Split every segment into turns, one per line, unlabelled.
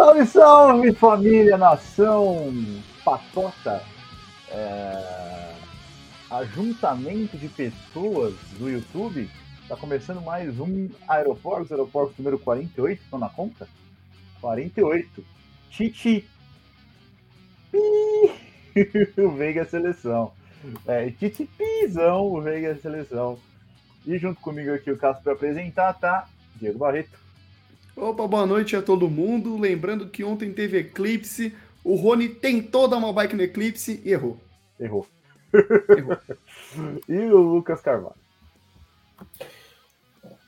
Salve, salve, família, nação, patota, é... ajuntamento de pessoas do YouTube. Está começando mais um Aeroportos, Aeroportos número 48, estão na conta? 48. Titi. o Veiga Seleção. É, Titi Pizão, o Veiga Seleção. E junto comigo aqui o caso para apresentar, tá? Diego Barreto.
Opa, boa noite a todo mundo. Lembrando que ontem teve eclipse. O Rony tentou dar uma bike no eclipse e errou.
Errou. errou. e o Lucas Carvalho.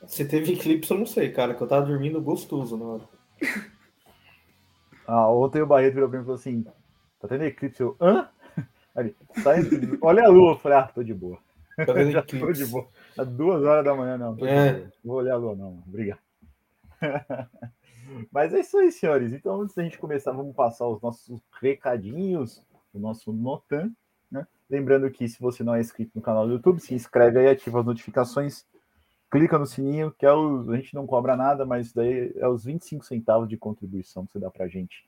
Se teve eclipse, eu não sei, cara, que eu tava dormindo gostoso na hora.
Ah, ontem o Barreto virou pra mim e falou assim: tá tendo eclipse? Eu, hã? Ali, tá olha a lua, eu falei, ah, tô de boa. Tá vendo Já tô de boa. Às duas horas da manhã, não. É. Vou olhar a lua, não. Obrigado. Mas é isso aí, senhores. Então, antes da gente começar, vamos passar os nossos recadinhos, o nosso Notan. Né? Lembrando que se você não é inscrito no canal do YouTube, se inscreve aí, ativa as notificações, clica no sininho, que é o, a gente não cobra nada, mas daí é os 25 centavos de contribuição que você dá pra gente.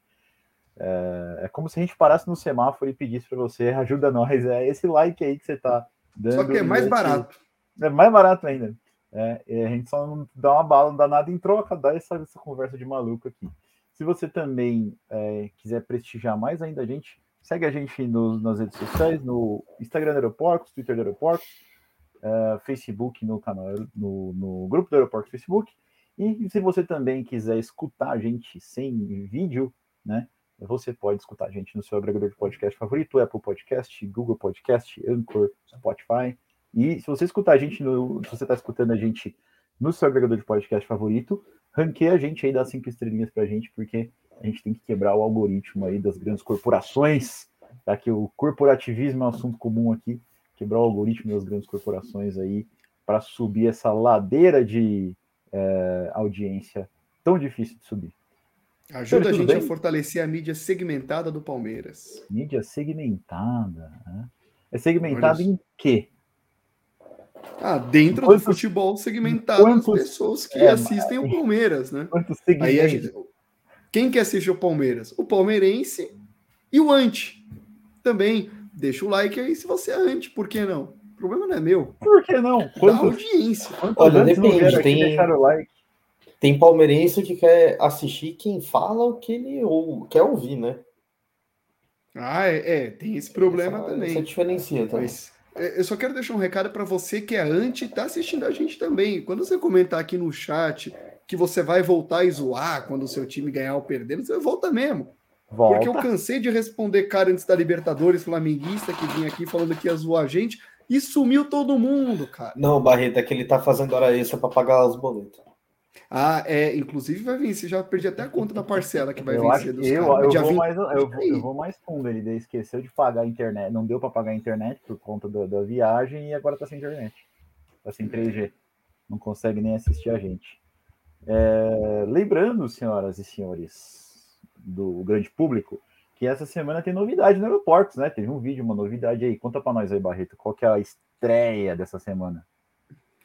É, é como se a gente parasse no semáforo e pedisse para você, ajuda nós, é esse like aí que você tá dando. Só
que é mais barato.
É mais barato ainda. É, a gente só não dá uma bala, não dá nada em troca, dá essa, essa conversa de maluco aqui. Se você também é, quiser prestigiar mais ainda a gente, segue a gente no, nas redes sociais, no Instagram do Aeroportos, Twitter do Aeroportos, é, Facebook no canal, no, no grupo do Aeroporto Facebook. E se você também quiser escutar a gente sem vídeo, né? Você pode escutar a gente no seu agregador de podcast favorito, Apple Podcast, Google Podcast, Anchor, Spotify. E se você escutar a gente, no, se você está escutando a gente no seu agregador de podcast favorito, ranqueia a gente aí, dá cinco estrelinhas pra gente, porque a gente tem que quebrar o algoritmo aí das grandes corporações, tá? Que o corporativismo é um assunto comum aqui, quebrar o algoritmo das grandes corporações aí para subir essa ladeira de é, audiência tão difícil de subir.
Ajuda a gente bem? a fortalecer a mídia segmentada do Palmeiras.
Mídia segmentada. Né? É segmentada em quê?
Ah, dentro quantos, do futebol segmentado, quantos, as pessoas que é, assistem o Palmeiras, né? Quantos Aí a gente, quem que assiste o Palmeiras? O palmeirense e o anti. Também deixa o like aí se você é anti, por que não? O problema não é meu.
Por que não?
Quantos, da audiência.
Olha, depende, tem, like? tem palmeirense que quer assistir quem fala o que ele ou, quer ouvir, né?
Ah, é, é tem esse problema
essa,
também.
Essa diferencia também. Mas,
eu só quero deixar um recado para você que é anti tá assistindo a gente também. Quando você comentar aqui no chat que você vai voltar e zoar quando o seu time ganhar ou perder, você volta mesmo. Volta. Porque eu cansei de responder cara antes da Libertadores flamenguista que vinha aqui falando que ia zoar a gente e sumiu todo mundo, cara.
Não, Barreto, é que ele tá fazendo hora extra para pagar os boletos.
Ah, é, inclusive vai vencer, já perdi até a conta da parcela que vai
eu
vencer
dos eu, caras. Eu, vou mais, eu, vou, eu vou mais fundo, ele esqueceu de pagar a internet, não deu para pagar a internet por conta do, da viagem e agora tá sem internet. Tá sem 3G. Não consegue nem assistir a gente. É, lembrando, senhoras e senhores do grande público, que essa semana tem novidade no aeroportos, né? Teve um vídeo, uma novidade aí. Conta para nós aí, Barreto, qual que é a estreia dessa semana?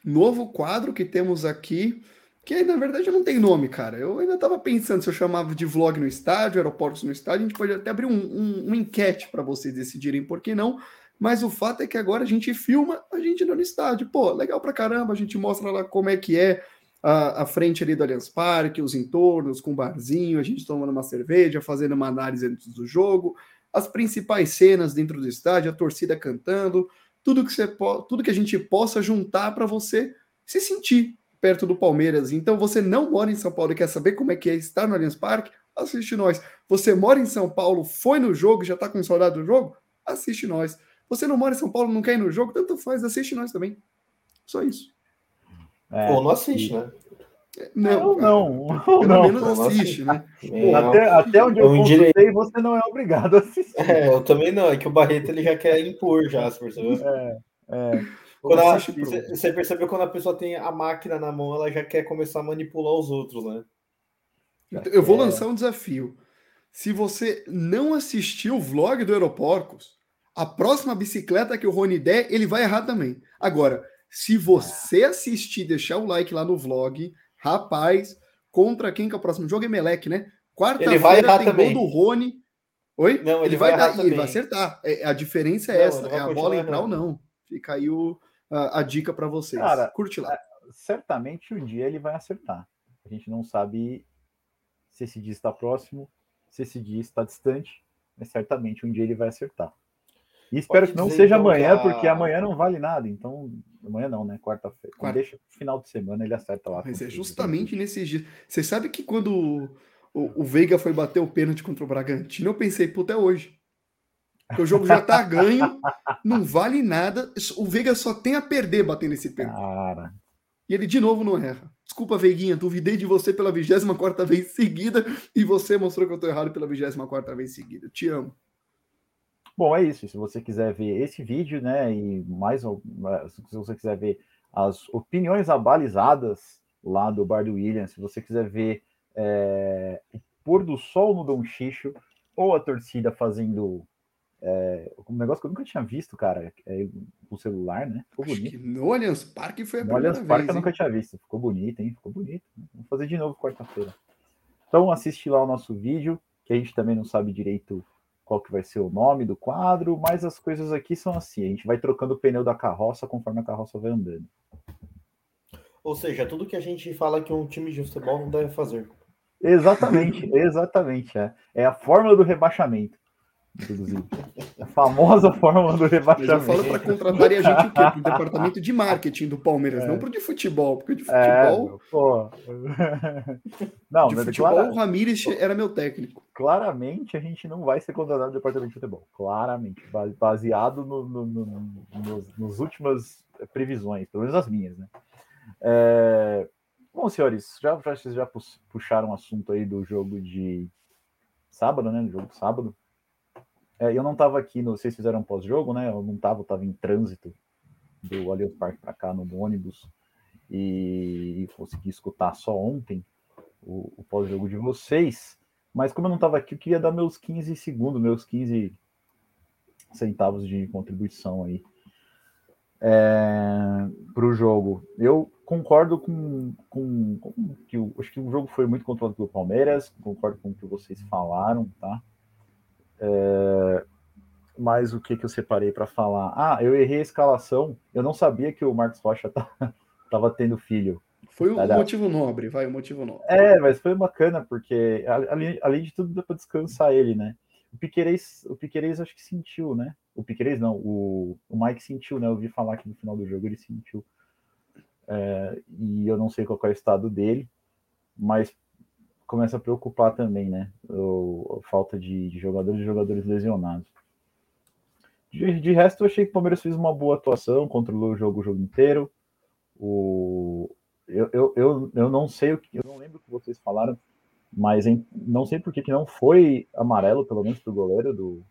Novo quadro que temos aqui que na verdade não tem nome, cara. Eu ainda estava pensando se eu chamava de vlog no estádio, aeroportos no estádio, a gente pode até abrir um, um, uma enquete para vocês decidirem por que não. Mas o fato é que agora a gente filma a gente no estádio. Pô, legal pra caramba, a gente mostra lá como é que é a, a frente ali do Allianz Parque, os entornos, com barzinho, a gente tomando uma cerveja, fazendo uma análise antes do jogo, as principais cenas dentro do estádio, a torcida cantando, tudo que, você tudo que a gente possa juntar para você se sentir perto do Palmeiras. Então você não mora em São Paulo e quer saber como é que é estar no Allianz Parque? Assiste nós. Você mora em São Paulo, foi no jogo, já está com saudade do jogo? Assiste nós. Você não mora em São Paulo, não quer ir no jogo? Tanto faz, assiste nós também. Só isso.
É, Ou não assiste, né?
Não, não.
Pelo não, menos assiste, né?
Até, até onde eu, eu consultei, você não é obrigado a assistir.
É, eu também não. É que o Barreto ele já quer impor já, você percebeu?
É, é.
Quando ela, você percebeu quando a pessoa tem a máquina na mão, ela já quer começar a manipular os outros, né?
Então, eu vou lançar um desafio. Se você não assistiu o vlog do Aeroporcos, a próxima bicicleta que o Rony der, ele vai errar também. Agora, se você assistir, deixar o like lá no vlog, rapaz, contra quem que é o próximo jogo? Emelec, né? Quarta-feira tem também. gol do Rony. Oi?
Não, ele, ele vai, vai dar,
ele vai acertar. É, a diferença é não, essa, é a bola entrar ou não. Fica aí o, a, a dica para vocês.
Cara, curte lá. É, certamente um dia ele vai acertar. A gente não sabe se esse dia está próximo, se esse dia está distante, mas certamente um dia ele vai acertar. E espero Pode que não seja então, amanhã, a... porque amanhã não vale nada. Então, amanhã não, né? Quarta-feira. Quarta... Deixa final de semana, ele acerta lá.
Mas é justamente nesses dias. Você sabe que quando o, o Veiga foi bater o pênalti contra o Bragantino, eu pensei, puta, é hoje. Porque o jogo já tá ganho, não vale nada. O Veiga só tem a perder batendo esse pênalti. Cara. E ele de novo não erra. Desculpa, Veiguinha, duvidei de você pela 24 vez seguida e você mostrou que eu tô errado pela 24 vez seguida. Te amo.
Bom, é isso. Se você quiser ver esse vídeo, né, e mais, se você quiser ver as opiniões abalizadas lá do Bar do William, se você quiser ver é, o pôr do sol no Dom Xixo ou a torcida fazendo é, um negócio que eu nunca tinha visto, cara, é, o celular, né?
Ficou bonito. no Allianz Parque foi a
no Allianz Parque eu nunca tinha visto. Ficou bonito, hein? Ficou bonito. Vamos fazer de novo quarta-feira. Então assiste lá o nosso vídeo, que a gente também não sabe direito qual que vai ser o nome do quadro, mas as coisas aqui são assim, a gente vai trocando o pneu da carroça conforme a carroça vai andando.
Ou seja, tudo que a gente fala que um time de futebol não deve fazer.
Exatamente, exatamente. É, é a fórmula do rebaixamento inclusive. A famosa fórmula do rebaixamento. eu
falo para contratar a gente o quê? Para o departamento de marketing do Palmeiras, é. não para o de futebol, porque de é, futebol. É. Não, de futebol, clara... o Ramires era meu técnico.
Claramente a gente não vai ser contratado no departamento de futebol. Claramente. Baseado no, no, no, nos, nos últimas previsões, pelo menos as minhas, né? É... Bom, senhores, já, já, vocês já puxaram o assunto aí do jogo de sábado, né? Do jogo de sábado. É, eu não estava aqui, no, vocês fizeram pós-jogo, né? Eu não estava, estava em trânsito do Allianz Parque para cá no ônibus e, e, consegui escutar só ontem o, o pós-jogo de vocês. Mas como eu não estava aqui, eu queria dar meus 15 segundos, meus 15 centavos de contribuição aí é, para o jogo. Eu concordo com, com, com que o, acho que o jogo foi muito controlado pelo Palmeiras, concordo com o que vocês falaram, tá? É, mas o que, que eu separei para falar? Ah, eu errei a escalação. Eu não sabia que o Marcos Rocha estava tendo filho.
Foi o motivo nobre, vai, o motivo nobre.
É, mas foi bacana, porque além, além de tudo, deu para descansar ele, né? O Piquerez, o Piquerez acho que sentiu, né? O Piquerez não, o, o Mike sentiu, né? Eu ouvi falar que no final do jogo ele sentiu. É, e eu não sei qual é o estado dele, mas começa a preocupar também, né? O, a falta de, de jogadores e jogadores lesionados. De, de, resto, eu achei que o Palmeiras fez uma boa atuação, controlou o jogo o jogo inteiro. O, eu, eu, eu, eu não sei o que, eu não lembro o que vocês falaram, mas em, não sei por que, que não foi amarelo, pelo menos para o goleiro do,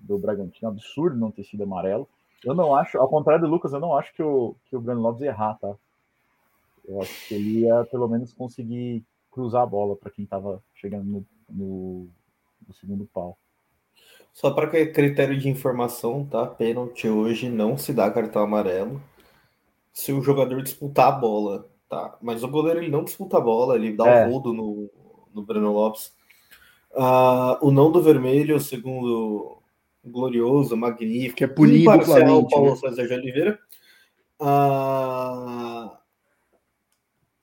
do Bragantino. Absurdo não ter sido amarelo. Eu não acho, ao contrário do Lucas, eu não acho que o, que o Breno Lopes ia errar, tá? Eu acho que ele ia pelo menos conseguir cruzar a bola para quem estava chegando no, no, no, segundo pau.
Só para critério de informação, tá? Pênalti hoje não se dá cartão amarelo se o jogador disputar a bola, tá? Mas o goleiro ele não disputa a bola, ele dá é. um rodo no, no Breno Lopes. Uh, o não do vermelho, segundo glorioso, magnífico,
que é punido
imparcial Paulo né? César de Oliveira, uh,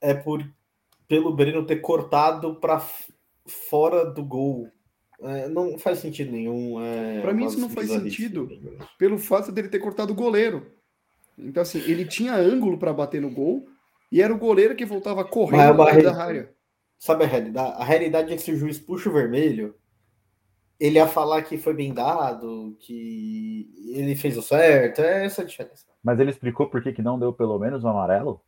é por pelo Breno ter cortado para fora do gol. É, não faz sentido nenhum. É,
para mim, isso não faz sentido pelo fato dele ter cortado o goleiro. Então, assim, ele tinha ângulo para bater no gol e era o goleiro que voltava correndo da área.
Sabe a realidade? A realidade é que se o juiz puxa o vermelho, ele ia falar que foi bem dado, que ele fez o certo. É essa a diferença.
Mas ele explicou por que, que não deu pelo menos o amarelo?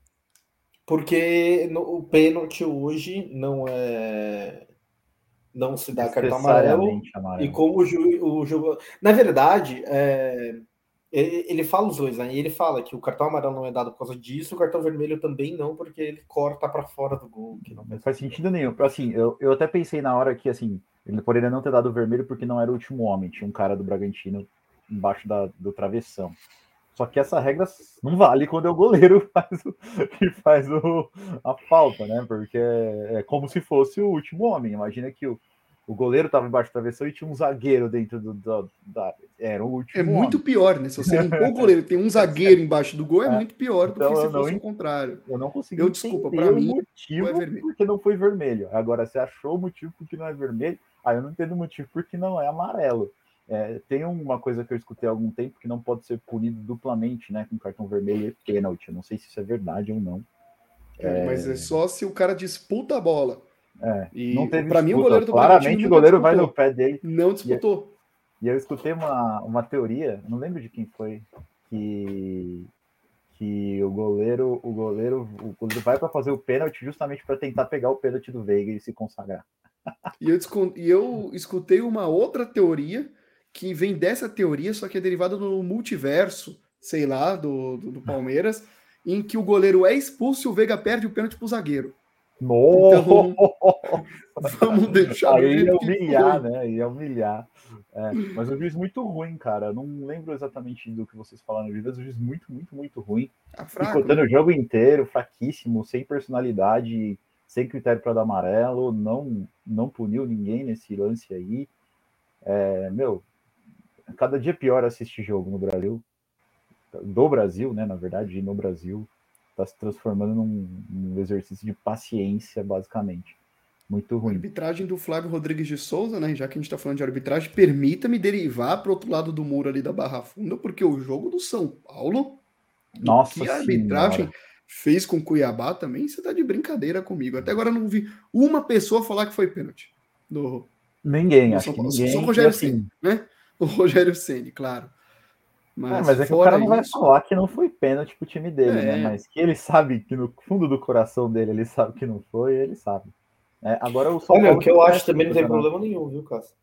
Porque no, o pênalti hoje não é. Não se dá cartão amarelo, amarelo. E como o, jogo. Na verdade, é, ele, ele, fala os dois, né? E ele fala que o cartão amarelo não é dado por causa disso, o cartão vermelho também não, porque ele corta para fora do gol. Que não,
não faz sentido nenhum. Assim, eu, eu até pensei na hora que assim, ele poderia não ter dado vermelho porque não era o último homem, tinha um cara do Bragantino embaixo da, do travessão. Só que essa regra não vale quando é o goleiro faz o, que faz o, a falta, né? Porque é, é como se fosse o último homem. Imagina que o, o goleiro estava embaixo da travessão e tinha um zagueiro dentro do, do da. Era o último.
É muito
homem.
pior, né? Se você limpou o goleiro tem um zagueiro embaixo do gol, é, é. muito pior do então, que se fosse o contrário.
Eu não consegui. Eu desculpa, para mim, motivo é porque não foi vermelho. Agora, você achou o motivo porque não é vermelho? Aí ah, eu não entendo o motivo porque não é amarelo. É, tem uma coisa que eu escutei há algum tempo que não pode ser punido duplamente, né? Com cartão vermelho e pênalti. Eu não sei se isso é verdade ou não.
É, mas é só se o cara disputa a bola.
É, e não teve para mim o goleiro do Claramente o goleiro vai no pé dele.
Não disputou.
E, e, eu escutei uma, uma teoria, não lembro de quem foi, que que o goleiro, o goleiro, o goleiro vai para fazer o pênalti justamente para tentar pegar o pênalti do Veiga e se consagrar.
E eu, e eu escutei uma outra teoria que vem dessa teoria, só que é derivada do multiverso, sei lá, do, do, do Palmeiras, em que o goleiro é expulso e o Veiga perde o pênalti pro zagueiro.
Então, vamos deixar. Aí ia humilhar, né? Ia humilhar. É, mas o juiz muito ruim, cara. Não lembro exatamente do que vocês falaram no vídeo, mas o juiz muito, muito, muito ruim. Tá fraco, Picotando né? o jogo inteiro, fraquíssimo, sem personalidade, sem critério para dar amarelo, não, não puniu ninguém nesse lance aí. É, meu, cada dia pior assistir jogo no Brasil. Do Brasil, né? Na verdade, no Brasil está se transformando num, num, exercício de paciência, basicamente. Muito ruim. A
arbitragem do Flávio Rodrigues de Souza, né? Já que a gente está falando de arbitragem, permita-me derivar para outro lado do muro ali da Barra Funda, porque o jogo do São Paulo,
Nossa
que a arbitragem senhora. fez com Cuiabá também, você tá de brincadeira comigo. Até agora eu não vi uma pessoa falar que foi pênalti. Do,
ninguém, do acho que ninguém.
Só o Rogério assim... Ceni, né? O Rogério Ceni, claro.
Mas, é, mas é que o cara não vai falar que não foi pênalti pro time dele, né? é. né? Mas que ele sabe que no fundo do coração dele ele sabe que não foi, ele sabe. É, agora o
São Olha, o que eu acho também não tem problema nenhum, viu, Cássio?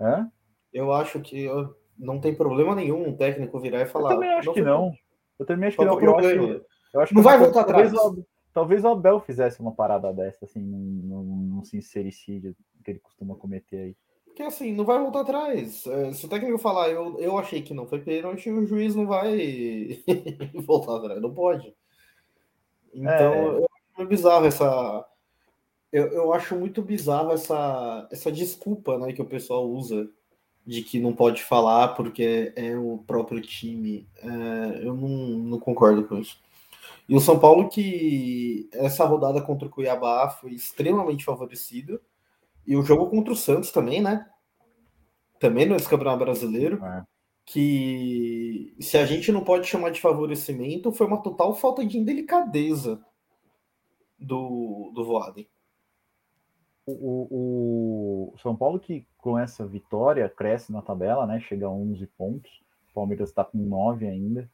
É?
Eu acho que eu, não tem problema nenhum um técnico virar e falar.
Eu também acho não que não. Eu também acho que não. Eu acho, eu acho
não vai voltar atrás.
Talvez o, talvez o Abel fizesse uma parada dessa, assim, num, num sincericídio que ele costuma cometer aí.
Porque assim, não vai voltar atrás. É, se o técnico falar, eu, eu achei que não foi pênalti, o juiz não vai voltar atrás. Não pode. Então, é... eu acho bizarro essa. Eu, eu acho muito bizarro essa, essa desculpa né, que o pessoal usa de que não pode falar porque é o próprio time. É, eu não, não concordo com isso. E o São Paulo, que essa rodada contra o Cuiabá foi extremamente favorecido e o jogo contra o Santos também, né? Também no campeonato brasileiro. É. Que se a gente não pode chamar de favorecimento, foi uma total falta de indelicadeza do, do Voaden.
O, o, o, São Paulo que com essa vitória cresce na tabela, né? Chega a 11 pontos. O Palmeiras está com 9 ainda.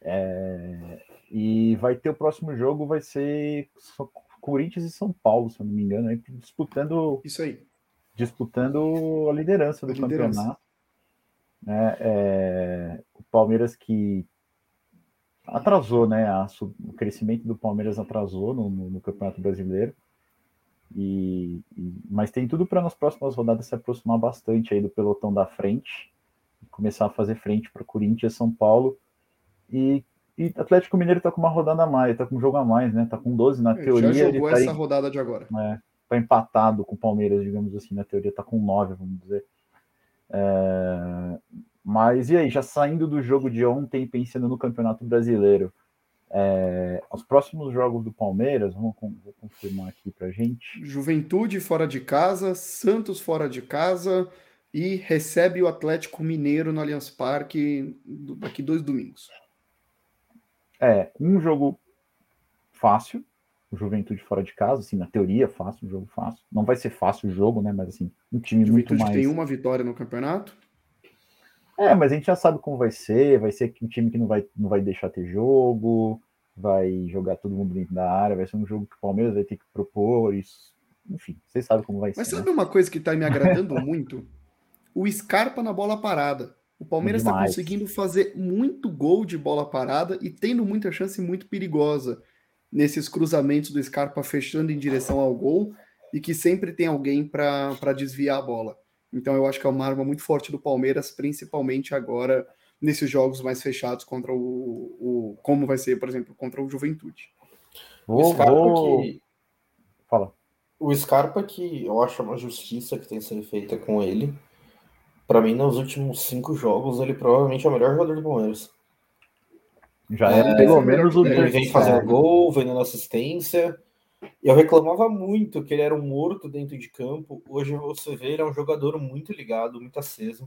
É, e vai ter o próximo jogo, vai ser Corinthians e São Paulo, se eu não me engano, aí, disputando.
Isso aí.
Disputando a liderança do a campeonato. Liderança. Né, é, o Palmeiras que atrasou, né? A, o crescimento do Palmeiras atrasou no, no, no Campeonato Brasileiro. E, e, mas tem tudo para nas próximas rodadas se aproximar bastante aí do pelotão da frente, começar a fazer frente para Corinthians, São Paulo e e Atlético Mineiro tá com uma rodada a mais, tá com um jogo a mais, né? Tá com 12 na teoria.
Já jogou
tá
essa rodada de agora.
É, tá empatado com o Palmeiras, digamos assim, na teoria tá com 9, vamos dizer. É, mas e aí, já saindo do jogo de ontem, pensando no Campeonato Brasileiro, é, os próximos jogos do Palmeiras, vamos vou confirmar aqui pra gente.
Juventude fora de casa, Santos fora de casa e recebe o Atlético Mineiro no Allianz Parque daqui dois domingos.
É, um jogo fácil, Juventude fora de casa, assim, na teoria fácil, um jogo fácil. Não vai ser fácil o jogo, né, mas assim, um time Juventude muito mais...
tem uma vitória no campeonato?
É, mas a gente já sabe como vai ser, vai ser um time que não vai, não vai deixar ter jogo, vai jogar todo mundo dentro da área, vai ser um jogo que o Palmeiras vai ter que propor, isso, enfim, vocês sabem como vai
mas
ser.
Mas sabe né? uma coisa que tá me agradando muito? O Scarpa na bola parada. O Palmeiras está conseguindo fazer muito gol de bola parada e tendo muita chance muito perigosa nesses cruzamentos do Scarpa fechando em direção ao gol e que sempre tem alguém para desviar a bola. Então eu acho que é uma arma muito forte do Palmeiras, principalmente agora nesses jogos mais fechados contra o, o como vai ser, por exemplo, contra o Juventude.
Vou, o Scarpa
vou...
que
Fala.
o Scarpa que eu acho uma justiça que tem que ser feita com ele. Para mim, nos últimos cinco jogos, ele provavelmente é o melhor jogador do Palmeiras.
Já é, pelo menos o
Ele vem fazendo gol, vem dando assistência. Eu reclamava muito que ele era um morto dentro de campo. Hoje você vê, ele é um jogador muito ligado, muito aceso.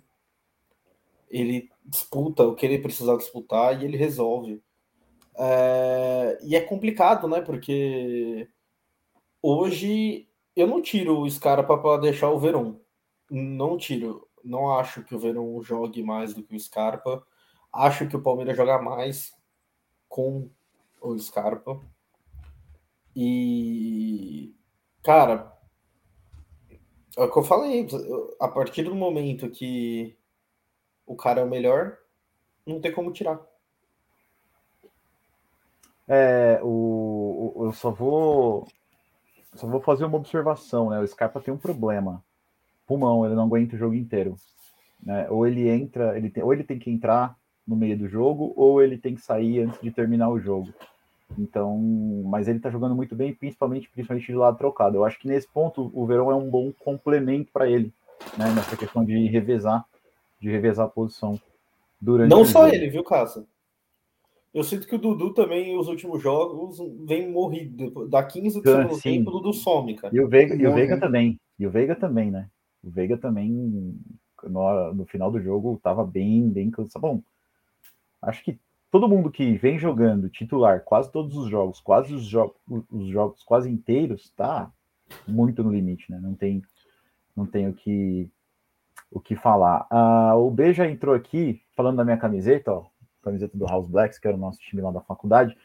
Ele disputa o que ele precisar disputar e ele resolve. É... E é complicado, né? Porque hoje eu não tiro o Scarpa para deixar o Verón. Não tiro. Não acho que o Verón jogue mais do que o Scarpa. Acho que o Palmeiras joga mais com o Scarpa. E, cara, é o que eu falei, a partir do momento que o cara é o melhor, não tem como tirar.
É, o, o, eu só vou só vou fazer uma observação, né? O Scarpa tem um problema. Pulmão, ele não aguenta o jogo inteiro. Né? Ou ele entra, ele tem, ou ele tem que entrar no meio do jogo, ou ele tem que sair antes de terminar o jogo. Então, mas ele tá jogando muito bem, principalmente, principalmente de lado trocado. Eu acho que nesse ponto o Verão é um bom complemento para ele, né? Nessa questão de revezar, de revezar a posição durante.
Não só jogo. ele, viu, Casa? Eu sinto que o Dudu também, os últimos jogos, vem morrido. Da 15 do segundo tempo, o Dudu some, cara.
E o Veiga, e o Veiga também. E o Veiga também, né? O Veiga também, no, no final do jogo, tava bem, bem cansado. Bom, acho que todo mundo que vem jogando titular quase todos os jogos, quase os, jo os jogos quase inteiros, tá muito no limite, né? Não tem, não tem o que o que falar. Ah, o B já entrou aqui falando da minha camiseta, ó, camiseta do House Blacks, que era o nosso time lá da faculdade.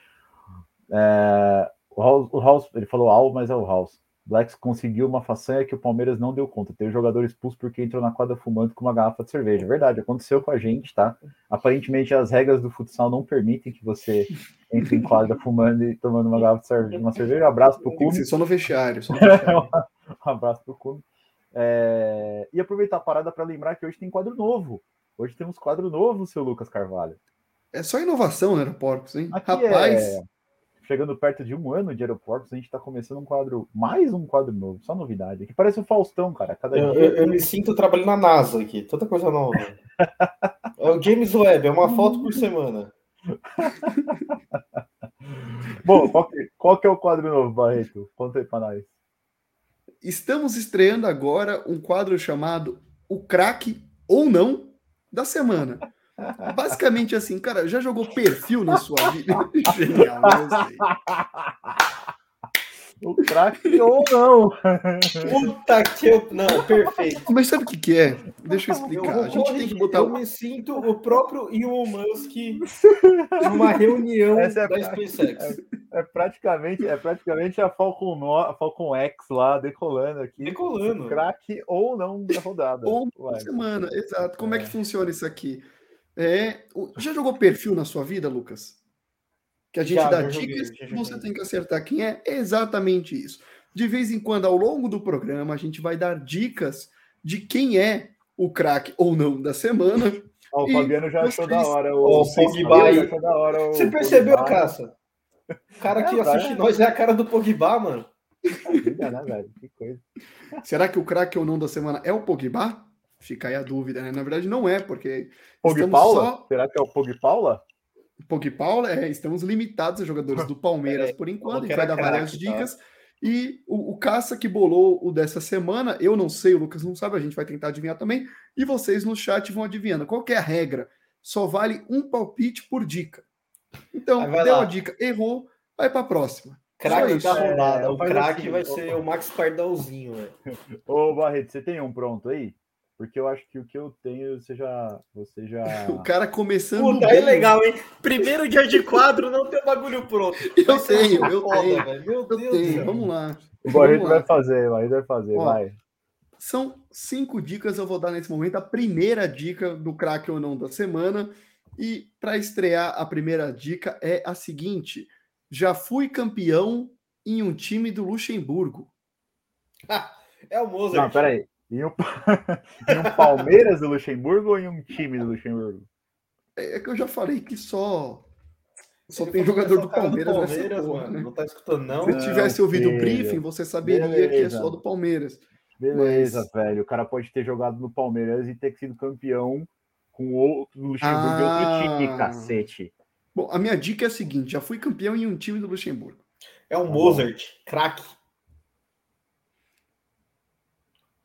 É, o, House, o House, ele falou Al, mas é o House. Blacks conseguiu uma façanha que o Palmeiras não deu conta. Teve jogador expulso porque entrou na quadra fumando com uma garrafa de cerveja. Verdade, aconteceu com a gente, tá? Aparentemente as regras do futsal não permitem que você entre em quadra fumando e tomando uma garrafa de cerveja. Uma cerveja. Um abraço pro Cume.
Só no vestiário. Só no vestiário.
um abraço pro Cume. É... E aproveitar a parada para lembrar que hoje tem quadro novo. Hoje temos quadro novo, seu Lucas Carvalho.
É só inovação, né, Porcos, hein?
Aqui Rapaz. É chegando perto de um ano de aeroportos, a gente está começando um quadro, mais um quadro novo, só novidade. Que parece o Faustão, cara. Cada
eu,
dia...
eu, eu, me sinto trabalhando na NASA aqui, toda coisa nova. é o James Webb, é uma foto por semana.
Bom, qual que, qual que, é o quadro novo, Barreto? Conta aí para nós.
Estamos estreando agora um quadro chamado O Craque ou Não da Semana. Basicamente assim, cara, já jogou perfil na sua vida? Genial, eu sei.
O craque ou não.
Puta que eu. Não, perfeito.
Mas sabe o que, que é? Deixa eu explicar. Eu, a gente tem que botar.
Eu me sinto o próprio Elon Musk numa reunião
Essa é
da SpaceX.
É, é, praticamente, é praticamente a Falcon, no, a Falcon X lá decolando aqui.
Decolando.
Craque ou não da rodada.
Ou semana, exato. Como é. é que funciona isso aqui? É, já jogou perfil na sua vida, Lucas? Que a gente já, dá dicas e você tem que acertar quem é. Exatamente isso. De vez em quando, ao longo do programa, a gente vai dar dicas de quem é o craque ou não da semana.
Oh, o Fabiano já achou da hora.
O, o Pogba aí. Você percebeu, Pogba. Caça? O cara que é, assiste nós é a cara do Pogba, mano.
Né, que coisa. Será que o craque ou não da semana é o Pogba? Fica aí a dúvida, né? Na verdade, não é, porque.
Pog Paula? Só... Será que é o Pog Paula?
Pog Paula, é, estamos limitados a jogadores do Palmeiras por enquanto, a gente vai dar várias tá? dicas. Tá? E o, o Caça que bolou o dessa semana, eu não sei, o Lucas não sabe, a gente vai tentar adivinhar também. E vocês no chat vão adivinhando. Qual é a regra? Só vale um palpite por dica. Então, deu lá. a dica, errou, vai para a próxima.
Craque da rodada. É, o craque assim, vai ser o Max Pardalzinho.
Ô, Barreto, você tem um pronto aí? Porque eu acho que o que eu tenho, você já. Você já...
o cara começando.
Puta, bem. é legal, hein? Primeiro dia de quadro, não tem o bagulho pronto.
Eu tenho, eu foda, tenho. Meu eu Deus tenho. Vamos lá.
O Barreto vai fazer, o Barreto vai fazer, Ó, vai.
São cinco dicas eu vou dar nesse momento. A primeira dica do craque ou não da semana. E para estrear, a primeira dica é a seguinte: já fui campeão em um time do Luxemburgo.
é o Mozart.
Não, peraí. Em um, em um Palmeiras do Luxemburgo ou em um time do Luxemburgo?
É, é que eu já falei que só só tem jogador do Palmeiras, do Palmeiras
porra, mano. Né? Não tá escutando, não?
Se tivesse ouvido o briefing, você saberia Beleza. que é só do Palmeiras.
Beleza, Mas... velho. O cara pode ter jogado no Palmeiras e ter sido campeão com outro Luxemburgo ah... e outro time, cacete.
Bom, a minha dica é a seguinte: já fui campeão em um time do Luxemburgo.
É o tá Mozart, craque.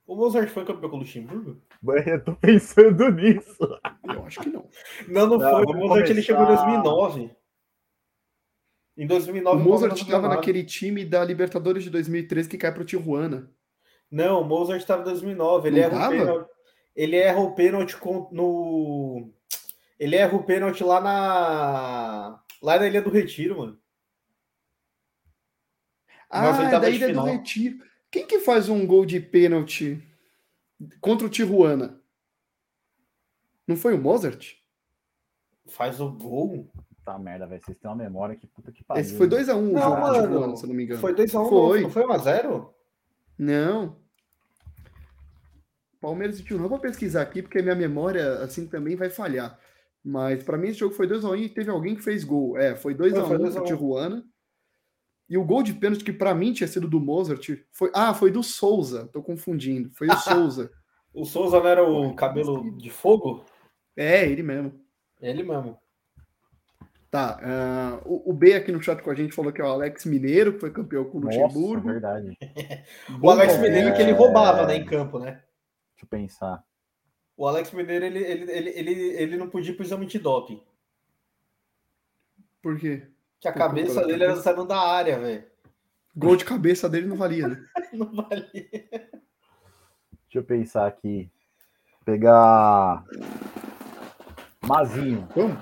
O Mozart foi campeão com o Luxemburgo?
Eu tô pensando nisso.
Eu acho que não.
Não, não, não foi. O Mozart começar... ele chegou em 2009. Em 2009,
o Mozart estava naquele time da Libertadores de 2013 que cai para o Tijuana.
Não, o Mozart estava em 2009. Ele erra, o pênalti, ele erra o pênalti no. Ele erra o pênalti lá na. Lá na Ilha do Retiro, mano.
Ah, da Ilha do Retiro. Quem que faz um gol de pênalti contra o Tijuana? Não foi o Mozart?
Faz o gol?
Tá merda, velho. Vocês têm uma memória que puta que pariu.
Esse foi 2x1 um,
o jogo mano, de Tijuana, se eu não me engano. Foi 2x1, um,
foi.
não foi 1x0?
Não. Palmeiras e Tijuana. Eu vou pesquisar aqui, porque minha memória, assim, também vai falhar. Mas para mim esse jogo foi 2x1 um, e teve alguém que fez gol. É, foi 2x1 um pro Tijuana. E o gol de pênalti que para mim tinha sido do Mozart foi. Ah, foi do Souza. Tô confundindo. Foi o Souza.
o Souza não era o cabelo de fogo?
É, ele mesmo.
Ele mesmo.
Tá. Uh, o, o, B aqui no chat com a gente falou que é o Alex Mineiro, que foi campeão com o Luxemburgo.
Nossa, verdade.
o Alex Mineiro é... que ele roubava, né, em campo, né?
Deixa eu pensar.
O Alex Mineiro, ele, ele, ele, ele, ele não podia ir pro exame de doping.
Por quê?
Que a cabeça dele era saindo da área, velho.
Gol de cabeça dele não valia, né?
não valia.
Deixa eu pensar aqui. Pegar. Mazinho.
Como?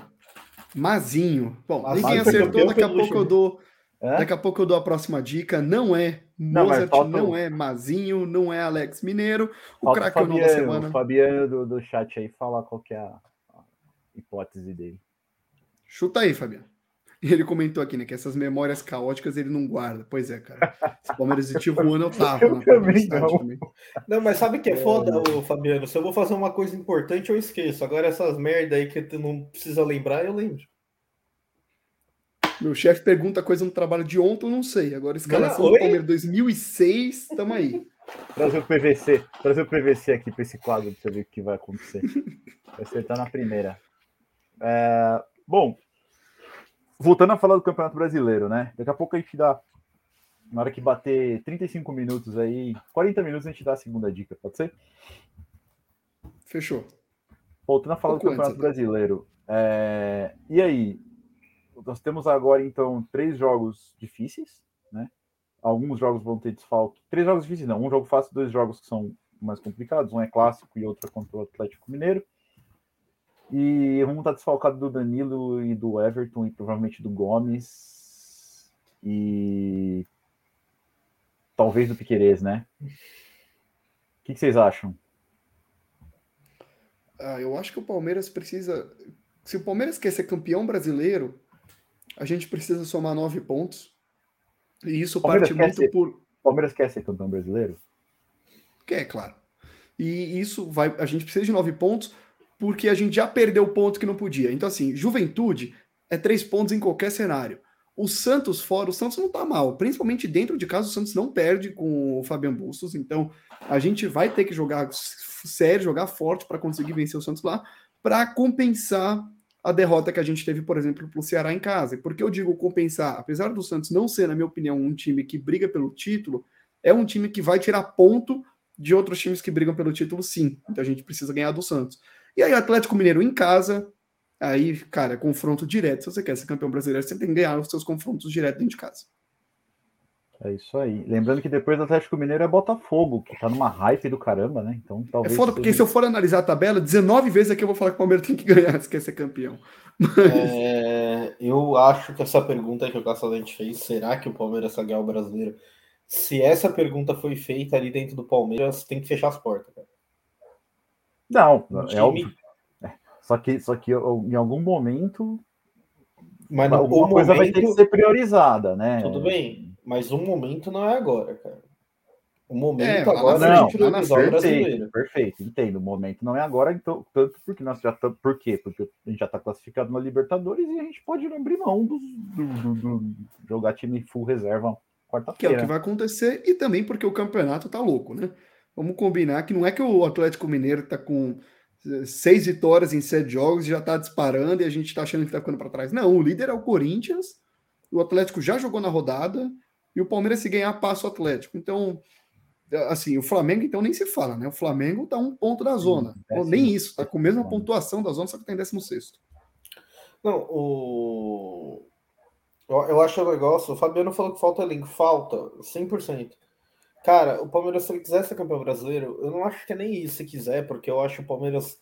Mazinho. Bom, Mazinho ninguém acertou, daqui a pouco eu dou. É? Daqui a pouco eu dou a próxima dica. Não é Mozart, não, não é Mazinho, não é Alex Mineiro. O craque é o da semana.
O Fabiano do, do chat aí fala qual que é a hipótese dele.
Chuta aí, Fabiano. E ele comentou aqui, né, que essas memórias caóticas ele não guarda. Pois é, cara. Se Palmeiras e Tijuana eu tava.
Eu também não. Também.
não, mas sabe o que é, é foda, é. Fabiano? Se eu vou fazer uma coisa importante, eu esqueço. Agora essas merda aí que tu não precisa lembrar, eu lembro.
Meu chefe pergunta coisa no trabalho de ontem, eu não sei. Agora, escalação do Palmeiras 2006, tamo aí.
Trazer o PVC, trazer o PVC aqui para esse quadro para você ver o que vai acontecer. Vai acertar na primeira. É, bom, voltando a falar do Campeonato Brasileiro, né? Daqui a pouco a gente dá, na hora que bater 35 minutos aí, 40 minutos a gente dá a segunda dica, pode ser?
Fechou.
Voltando a falar do Campeonato Brasileiro. É, e aí, nós temos agora, então, três jogos difíceis, né? Alguns jogos vão ter desfalque. Três jogos difíceis, não. Um jogo fácil, dois jogos que são mais complicados. Um é clássico e outro é contra o Atlético Mineiro. E vamos estar desfalcado do Danilo e do Everton e provavelmente do Gomes. E talvez do Piquerez, né? O que, que vocês acham?
Ah, eu acho que o Palmeiras precisa. Se o Palmeiras quer ser campeão brasileiro, a gente precisa somar nove pontos. E isso Palmeiras parte muito
ser,
por.
Palmeiras quer ser campeão brasileiro?
Quer, claro. E isso vai. A gente precisa de nove pontos porque a gente já perdeu pontos que não podia. Então, assim, juventude é três pontos em qualquer cenário. O Santos fora, o Santos não tá mal, principalmente dentro de casa, o Santos não perde com o Fabian Bustos, então a gente vai ter que jogar sério, jogar forte para conseguir vencer o Santos lá, para compensar a derrota que a gente teve, por exemplo, para o Ceará em casa. Porque eu digo compensar, apesar do Santos não ser, na minha opinião, um time que briga pelo título, é um time que vai tirar ponto de outros times que brigam pelo título, sim. Então a gente precisa ganhar do Santos. E aí, Atlético Mineiro em casa, aí, cara, confronto direto. Se você quer ser campeão brasileiro, você tem que ganhar os seus confrontos direto dentro de casa.
É isso aí. Lembrando que depois do Atlético Mineiro é Botafogo, que tá numa hype do caramba, né? Então
talvez. É foda, porque seja... se eu for analisar a tabela, 19 vezes aqui eu vou falar que o Palmeiras tem que ganhar se quer ser campeão.
Mas... É, eu acho que essa pergunta que o Caçadante fez, será que o Palmeiras vai ganhar o brasileiro? Se essa pergunta foi feita ali dentro do Palmeiras, tem que fechar as portas, cara.
Não, é óbvio. É, só que, só que em algum momento.
Mas alguma coisa
momento... vai ter que ser priorizada, né?
Tudo bem, mas um momento não é agora, cara. O momento é, agora não,
é na frente, perfeito, entendo. O momento não é agora, então, tanto porque nós já estamos. Por quê? Porque a gente já está classificado na Libertadores e a gente pode abrir mão do, do, do, do jogar time full reserva quarta-feira.
Que é o que vai acontecer, e também porque o campeonato tá louco, né? Vamos combinar que não é que o Atlético Mineiro está com eh, seis vitórias em sete jogos e já está disparando e a gente está achando que está ficando para trás. Não, o líder é o Corinthians, o Atlético já jogou na rodada e o Palmeiras, se ganhar, passa o Atlético. Então, eh, assim, o Flamengo, então, nem se fala, né? O Flamengo está um ponto da zona. É, Ou nem isso, está com a mesma pontuação da zona, só que está em 16.
Não, o. Eu acho o negócio. O Fabiano falou que falta elenco. Falta, 100%. Cara, o Palmeiras, se ele quiser ser campeão brasileiro, eu não acho que é nem isso se quiser, porque eu acho que o Palmeiras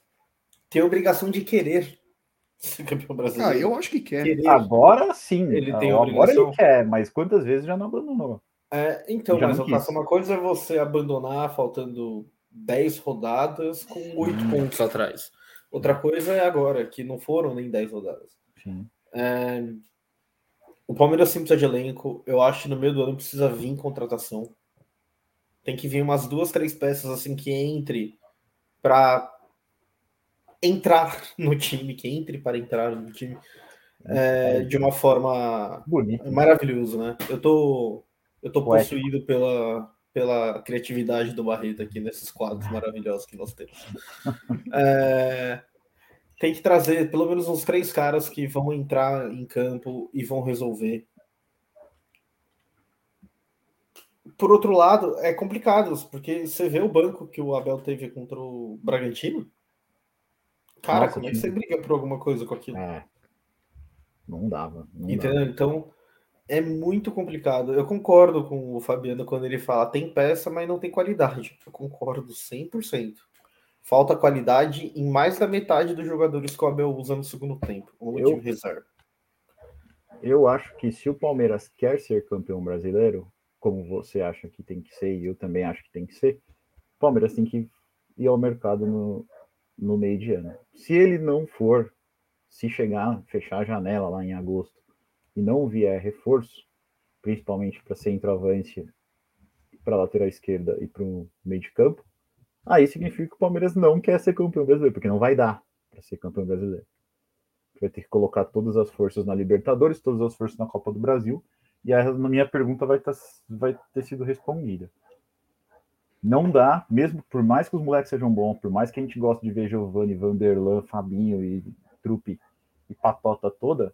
tem a obrigação de querer ser campeão brasileiro.
Ah, eu acho que quer.
Querer. Agora sim. Ele tem Agora ele quer, mas quantas vezes já não abandonou?
É, então, já mas uma coisa é você abandonar faltando 10 rodadas com 8 hum. pontos atrás. Outra coisa é agora, que não foram nem 10 rodadas. É, o Palmeiras sim precisa de elenco. Eu acho que no meio do ano precisa vir contratação. Tem que vir umas duas, três peças assim que entre para entrar no time, que entre para entrar no time é, é de uma forma bonita, maravilhosa, né? Eu tô eu tô possuído pela pela criatividade do Barreto aqui nesses quadros maravilhosos que nós temos. É, tem que trazer pelo menos uns três caras que vão entrar em campo e vão resolver por outro lado, é complicado, porque você vê o banco que o Abel teve contra o Bragantino. Cara, Nossa, como é que você briga por alguma coisa com aquilo? É.
Não dava. Não
Entendeu? Dava. Então, é muito complicado. Eu concordo com o Fabiano quando ele fala tem peça, mas não tem qualidade. Eu concordo 100%. Falta qualidade em mais da metade dos jogadores que o Abel usa no segundo tempo, no eu, time reserva.
Eu acho que se o Palmeiras quer ser campeão brasileiro, como você acha que tem que ser e eu também acho que tem que ser, o Palmeiras tem que ir ao mercado no, no meio de ano. Se ele não for, se chegar, fechar a janela lá em agosto e não vier reforço, principalmente para centroavante, para lateral esquerda e para o meio de campo, aí significa que o Palmeiras não quer ser campeão brasileiro, porque não vai dar para ser campeão brasileiro. Vai ter que colocar todas as forças na Libertadores, todas as forças na Copa do Brasil e a minha pergunta vai, tá, vai ter sido respondida. Não dá, mesmo por mais que os moleques sejam bons, por mais que a gente goste de ver Giovanni, Vanderlan, Fabinho e Trupe e patota toda,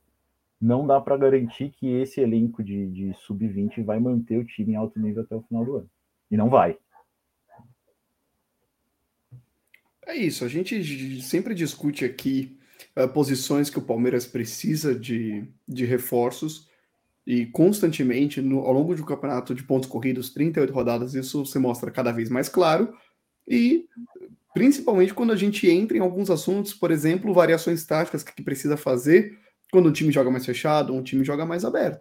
não dá para garantir que esse elenco de, de sub-20 vai manter o time em alto nível até o final do ano. E não vai.
É isso, a gente sempre discute aqui uh, posições que o Palmeiras precisa de, de reforços e constantemente no, ao longo de um campeonato de pontos corridos, 38 rodadas, isso se mostra cada vez mais claro. E principalmente quando a gente entra em alguns assuntos, por exemplo, variações táticas que precisa fazer quando um time joga mais fechado, um time joga mais aberto.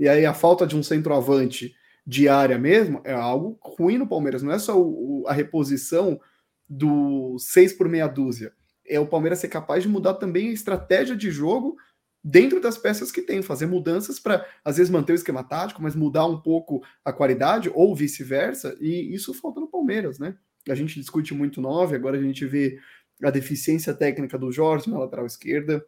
E aí a falta de um centroavante de área mesmo é algo ruim no Palmeiras. Não é só o, a reposição do 6 por meia dúzia. É o Palmeiras ser capaz de mudar também a estratégia de jogo dentro das peças que tem, fazer mudanças para, às vezes, manter o esquema tático, mas mudar um pouco a qualidade, ou vice-versa, e isso falta no Palmeiras, né? A gente discute muito nove, agora a gente vê a deficiência técnica do Jorge na lateral esquerda,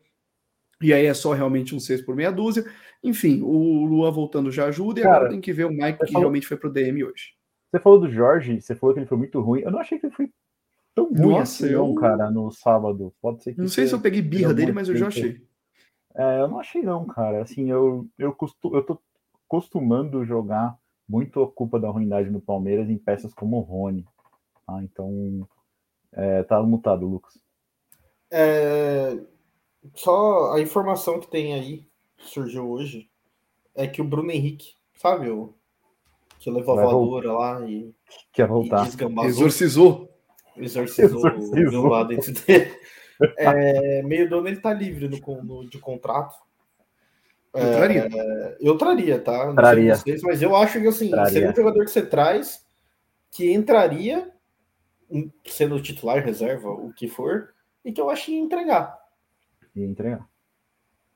e aí é só realmente um seis por meia dúzia. Enfim, o Lua voltando já ajuda, e Cara, agora tem que ver o Mike que falou... realmente foi pro DM hoje.
Você falou do Jorge, você falou que ele foi muito ruim. Eu não achei que ele foi tão ruim Nossa, assim, eu... cara, no sábado. Pode ser que.
Não sei se eu peguei birra dele, mas eu já achei.
É, eu não achei não, cara. Assim, eu, eu, costu, eu tô costumando jogar muito a culpa da ruindade no Palmeiras em peças como o Rony. Ah, então, é, tá mutado, Lucas.
É, só a informação que tem aí, que surgiu hoje, é que o Bruno Henrique, sabe, o que levou Vai a voadora lá e.
Quer voltar.
E exorcizou.
Exorcizou, Exorcizou. o lá dentro dele. É, meio dono ele tá livre no, no de contrato.
Eu é, traria.
eu traria, tá?
Não traria. Vocês,
mas eu acho que assim, traria. seria um jogador que você traz que entraria, sendo titular, reserva, o que for, e que eu acho que ia entregar.
Ia entregar.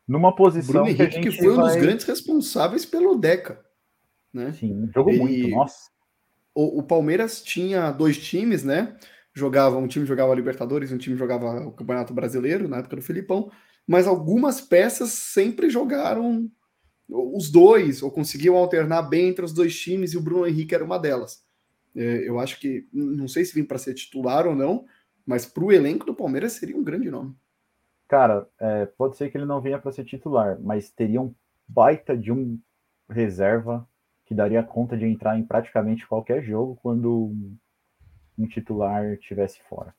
Numa posição
Bruno Henrique, que, que foi vai... um dos grandes responsáveis pelo Deca. Né?
Sim, jogou e... muito, nossa.
o, o, Palmeiras tinha dois times, né? Jogava, um time jogava Libertadores, um time jogava o Campeonato Brasileiro, na época do Filipão, mas algumas peças sempre jogaram os dois, ou conseguiam alternar bem entre os dois times, e o Bruno Henrique era uma delas. É, eu acho que, não sei se vem para ser titular ou não, mas para o elenco do Palmeiras seria um grande nome.
Cara, é, pode ser que ele não venha para ser titular, mas teria um baita de um reserva que daria conta de entrar em praticamente qualquer jogo quando um titular tivesse fora.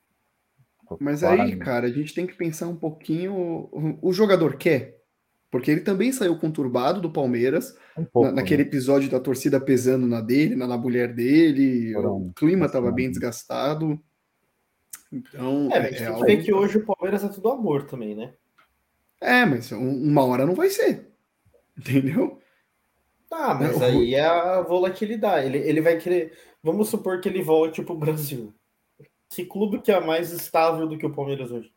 Mas aí, cara, a gente tem que pensar um pouquinho. O jogador quer? Porque ele também saiu conturbado do Palmeiras, um pouco, na, naquele né? episódio da torcida pesando na dele, na, na mulher dele, o clima estava bem desgastado. Então,
é, é, é algo... tem que hoje o Palmeiras é tudo amor também, né?
É, mas uma hora não vai ser. Entendeu?
Ah, mas aí é a volatilidade. Ele, ele vai querer. Vamos supor que ele volte pro Brasil. Que clube que é mais estável do que o Palmeiras hoje?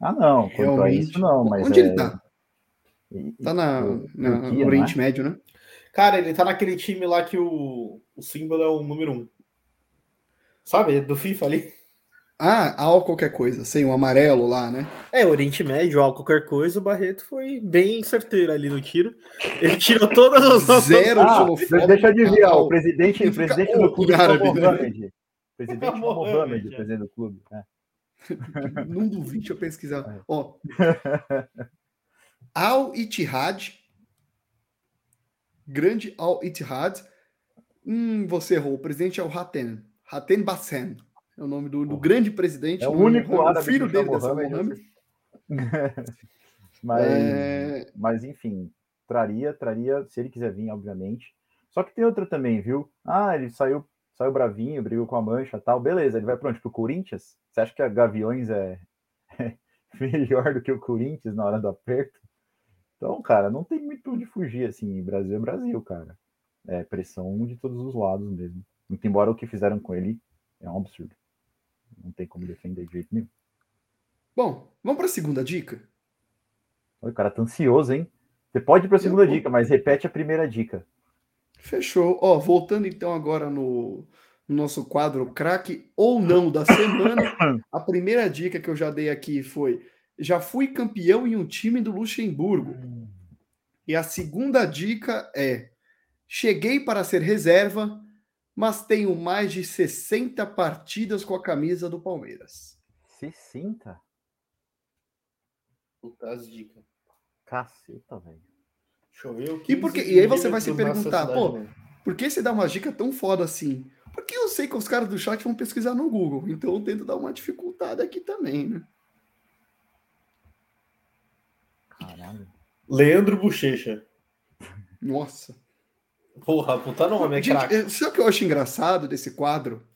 Ah, não. Realmente. Isso, não, mas
Onde
é...
ele tá? Tá na, na, no Oriente é? Médio, né?
Cara, ele tá naquele time lá que o, o símbolo é o número um. Sabe? Do FIFA ali.
Ah, ao qualquer coisa, sem o amarelo lá, né?
É, Oriente Médio, ao qualquer coisa, o Barreto foi bem certeiro ali no tiro. Ele tirou todas as
Zero
ah, Deixa eu adivinhar, o presidente, o presidente do clube árabe, é Mohamed. Presidente Mohamed, presidente do clube. É.
Não duvide, deixa eu pesquisar. É. Ó, Al Ittihad, grande Al Ittihad. Hum, você errou, o presidente é o Hatem, Hatem Bassem. É o nome do, do grande presidente.
É o único
o filho dele dessa Mohamed.
mas, é... mas, enfim, traria, traria, se ele quiser vir, obviamente. Só que tem outra também, viu? Ah, ele saiu, saiu bravinho, brigou com a mancha tal. Beleza, ele vai para onde? Pro Corinthians? Você acha que a Gaviões é, é melhor do que o Corinthians na hora do aperto? Então, cara, não tem muito de fugir assim. Brasil é Brasil, cara. É pressão de todos os lados mesmo. Muito embora o que fizeram com ele é um absurdo. Não tem como defender de jeito nenhum.
Bom, vamos para a segunda dica?
O cara tá ansioso, hein? Você pode ir para a segunda Eu... dica, mas repete a primeira dica.
Fechou. Ó, voltando então agora no, no nosso quadro craque ou não da semana. a primeira dica que eu já dei aqui foi: já fui campeão em um time do Luxemburgo. E a segunda dica é: cheguei para ser reserva, mas tenho mais de 60 partidas com a camisa do Palmeiras.
60?
Puta as dicas.
Caceta, velho.
Choveu.
E, porque, e aí você vai se perguntar, pô, por que você dá uma dica tão foda assim? Porque eu sei que os caras do chat vão pesquisar no Google, então eu tento dar uma dificuldade aqui também, né?
Caralho. Leandro Bochecha.
Nossa.
Porra, puta nome, é gente,
é, Sabe o que eu acho engraçado desse quadro?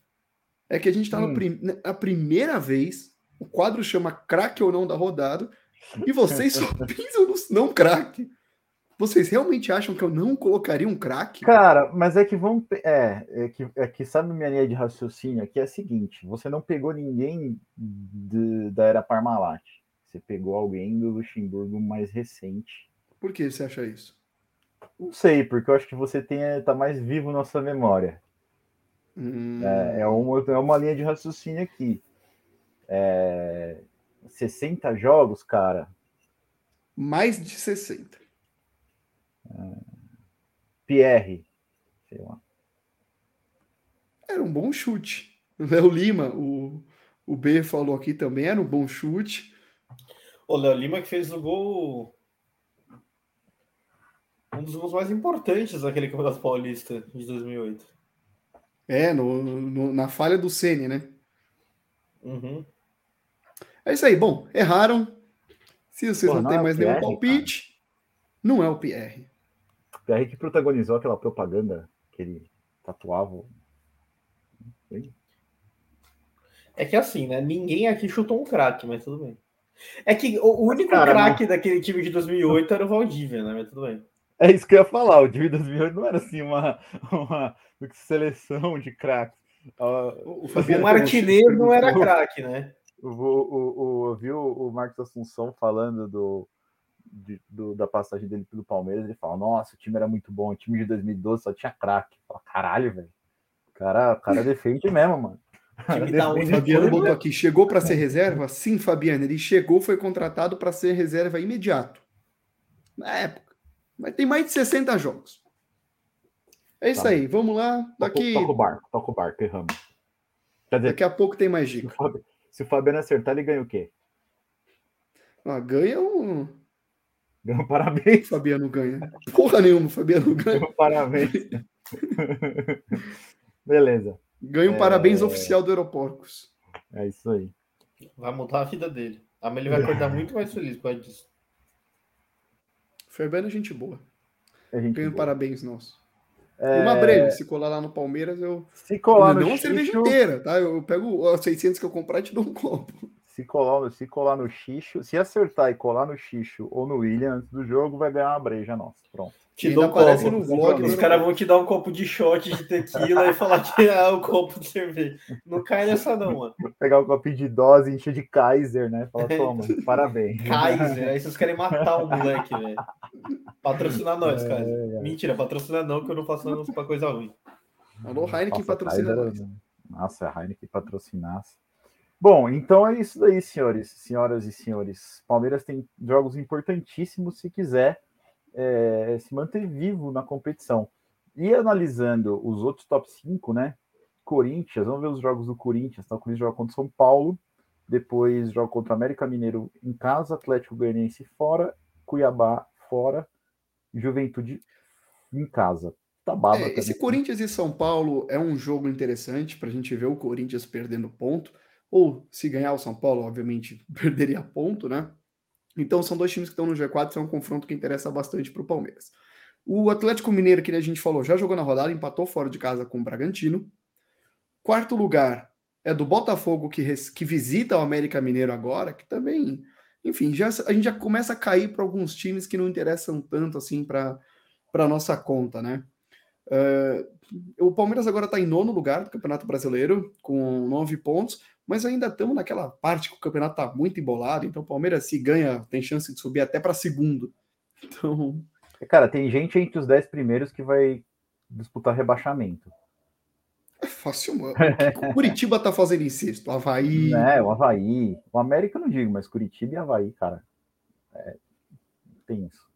É que a gente tá hum. prim... na primeira vez, o quadro chama craque ou não da rodada, e vocês só pensam no não craque. Vocês realmente acham que eu não colocaria um craque?
Cara, mas é que vamos. É, é que, é que sabe minha linha de raciocínio aqui é a seguinte: você não pegou ninguém de, da era Parmalat. Você pegou alguém do Luxemburgo mais recente.
Por que você acha isso?
Não sei, porque eu acho que você tem tá mais vivo na sua memória. Hum. É, é, uma, é uma linha de raciocínio aqui. É, 60 jogos, cara.
Mais de 60.
É, Pierre, sei lá.
Era um bom chute. O Léo Lima, o, o B falou aqui também, era um bom chute.
O Léo Lima que fez o gol um dos gols mais importantes daquele Campeonato Paulista de 2008.
É, no, no na falha do Ceni, né?
Uhum.
É isso aí. Bom, erraram. Se vocês Pô, não, não têm é mais nenhum palpite, cara. não é o Pierre.
O Pierre que protagonizou aquela propaganda que ele tatuava.
É que assim, né? Ninguém aqui chutou um craque, mas tudo bem. É que o único craque daquele time de 2008 era o Valdívia, né? Mas tudo bem.
É isso que eu ia falar. O time 2008 não era assim uma, uma seleção de craques.
O, o Martinez não era craque, né?
O, o, o, viu o Marcos Assunção falando do, de, do, da passagem dele pelo Palmeiras. Ele fala: Nossa, o time era muito bom. O time de 2012 só tinha craque. Fala: Caralho, velho. Cara, cara defende mesmo, mano.
O Fabiano botou aqui, chegou para ser reserva? Sim, Fabiano, ele chegou, foi contratado para ser reserva imediato. Na época. Mas tem mais de 60 jogos. É isso tá. aí, vamos lá. Daqui...
Toca o barco, toca o barco, erramos.
Dizer, Daqui a pouco tem mais dica.
Se o Fabiano acertar, ele ganha o quê?
Ah, ganha um.
Ganha um parabéns.
Fabiano ganha. Porra nenhuma, Fabiano ganha.
Ganha um parabéns. Beleza.
Ganha um é... parabéns oficial do Aeroporcos.
É isso aí.
Vai mudar a vida dele. Amanhã ele vai acordar muito mais feliz com disso.
Fabiano é gente boa. É gente Ganha um parabéns nosso. É... Uma breve, se colar lá no Palmeiras, eu.
Se colar eu
no. Não uma cerveja inteira, tá? Eu pego os 600 que eu comprar e te dou um copo
se colar, se colar no xixo, se acertar e colar no xixo ou no William antes do jogo, vai ganhar uma breja nossa. Pronto.
Te dou um copo. No vlog, Os caras vão te dar um copo de shot de tequila e falar que é o copo de cerveja. Não cai nessa, não, mano.
Pegar um copinho de dose, encher de Kaiser, né? Fala, toma, parabéns.
Kaiser, aí vocês querem matar o moleque, velho. Patrocinar nós, é, cara. É, é. Mentira, patrocinar não, que eu não faço nada pra coisa ruim.
Alô, Heineken patrocina nós.
Nossa, a Heineken patrocinasse. Bom, então é isso daí, senhores, senhoras e senhores. Palmeiras tem jogos importantíssimos se quiser é, se manter vivo na competição. E analisando os outros top 5, né? Corinthians, vamos ver os jogos do Corinthians. Tá? O Corinthians joga contra São Paulo, depois joga contra América Mineiro em casa, Atlético Goianiense fora, Cuiabá fora, Juventude em casa.
Tá baba, é, esse Corinthians e São Paulo é um jogo interessante para a gente ver o Corinthians perdendo ponto ou se ganhar o São Paulo, obviamente, perderia ponto, né? Então são dois times que estão no G4, isso é um confronto que interessa bastante para o Palmeiras. O Atlético Mineiro, que a gente falou, já jogou na rodada, empatou fora de casa com o Bragantino. Quarto lugar é do Botafogo, que, que visita o América Mineiro agora, que também, enfim, já, a gente já começa a cair para alguns times que não interessam tanto assim para a nossa conta, né? Uh, o Palmeiras agora está em nono lugar do Campeonato Brasileiro, com nove pontos mas ainda estamos naquela parte que o campeonato está muito embolado, então o Palmeiras se ganha, tem chance de subir até para segundo. Então.
Cara, tem gente entre os dez primeiros que vai disputar rebaixamento.
É fácil, mano. O Curitiba tá fazendo em sexto? O Havaí.
É, o Havaí. O América eu não digo, mas Curitiba e Havaí, cara. É, tem isso.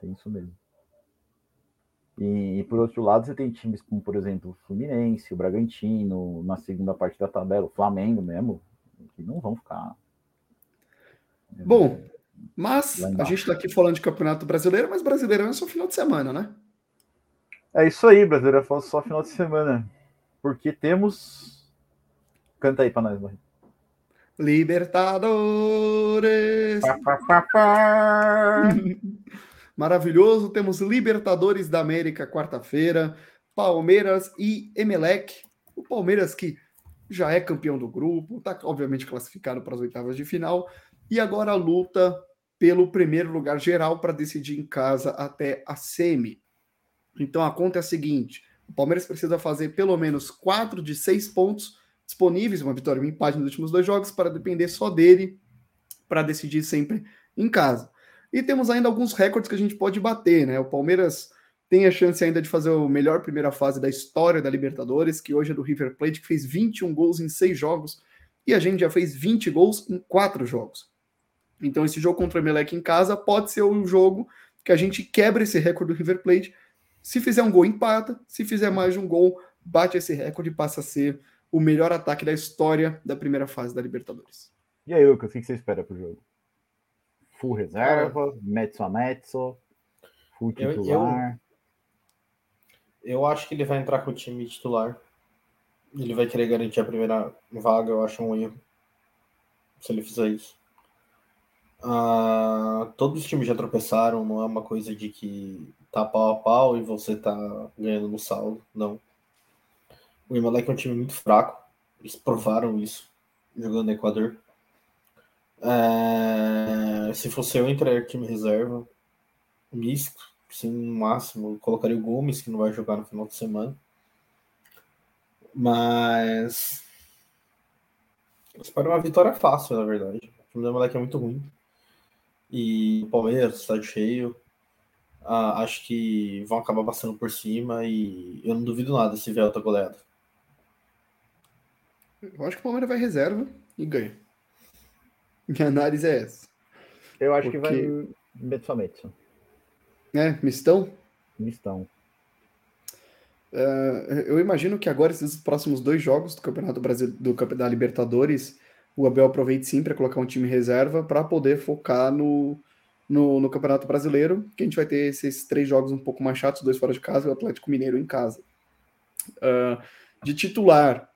Tem isso mesmo. E, e, por outro lado, você tem times como, por exemplo, o Fluminense, o Bragantino, na segunda parte da tabela, o Flamengo mesmo, que não vão ficar.
Bom, mas a gente está aqui falando de Campeonato Brasileiro, mas Brasileirão é só final de semana, né?
É isso aí, Brasileiro é só final de semana. Porque temos. Canta aí para nós, Barreto.
Libertadores! Pá, pá, pá, maravilhoso. Temos Libertadores da América quarta-feira, Palmeiras e Emelec. O Palmeiras que já é campeão do grupo, está obviamente classificado para as oitavas de final e agora luta pelo primeiro lugar geral para decidir em casa até a semi. Então a conta é a seguinte: o Palmeiras precisa fazer pelo menos quatro de seis pontos disponíveis, uma vitória e um empate nos últimos dois jogos, para depender só dele para decidir sempre em casa. E temos ainda alguns recordes que a gente pode bater, né? O Palmeiras tem a chance ainda de fazer a melhor primeira fase da história da Libertadores, que hoje é do River Plate, que fez 21 gols em 6 jogos, e a gente já fez 20 gols em 4 jogos. Então esse jogo contra o Emelec em casa pode ser um jogo que a gente quebra esse recorde do River Plate. Se fizer um gol, empata. Se fizer mais de um gol, bate esse recorde e passa a ser o melhor ataque da história da primeira fase da Libertadores.
E aí, Lucas, o que você espera pro jogo? Full reserva, ah. mezzo a mezzo, full titular.
Eu, eu, acho que ele vai entrar com o time titular. Ele vai querer garantir a primeira vaga, eu acho um erro. Se ele fizer isso. Ah, todos os times já tropeçaram, não é uma coisa de que tá pau a pau e você tá ganhando no saldo, não. O Imalek é um time muito fraco, eles provaram isso jogando no Equador. É, se fosse eu entrar time reserva, misto, sim, no máximo, colocaria o Gomes, que não vai jogar no final de semana. Mas. Eu espero uma vitória fácil, na verdade. O time moleque é muito ruim. E o Palmeiras, está cheio. Ah, acho que vão acabar passando por cima e eu não duvido nada se vier outra goleada.
Eu acho que o Palmeiras vai reserva e ganha. Minha análise é essa.
Eu acho Porque... que vai Betson Betson.
É, mistão?
Mistão.
Uh, eu imagino que agora, esses próximos dois jogos do Campeonato Brasil, do da Libertadores, o Abel aproveite sim para colocar um time reserva para poder focar no, no, no, Campeonato Brasileiro, que a gente vai ter esses três jogos um pouco mais chatos, dois fora de casa e o Atlético Mineiro em casa. Uh, de titular,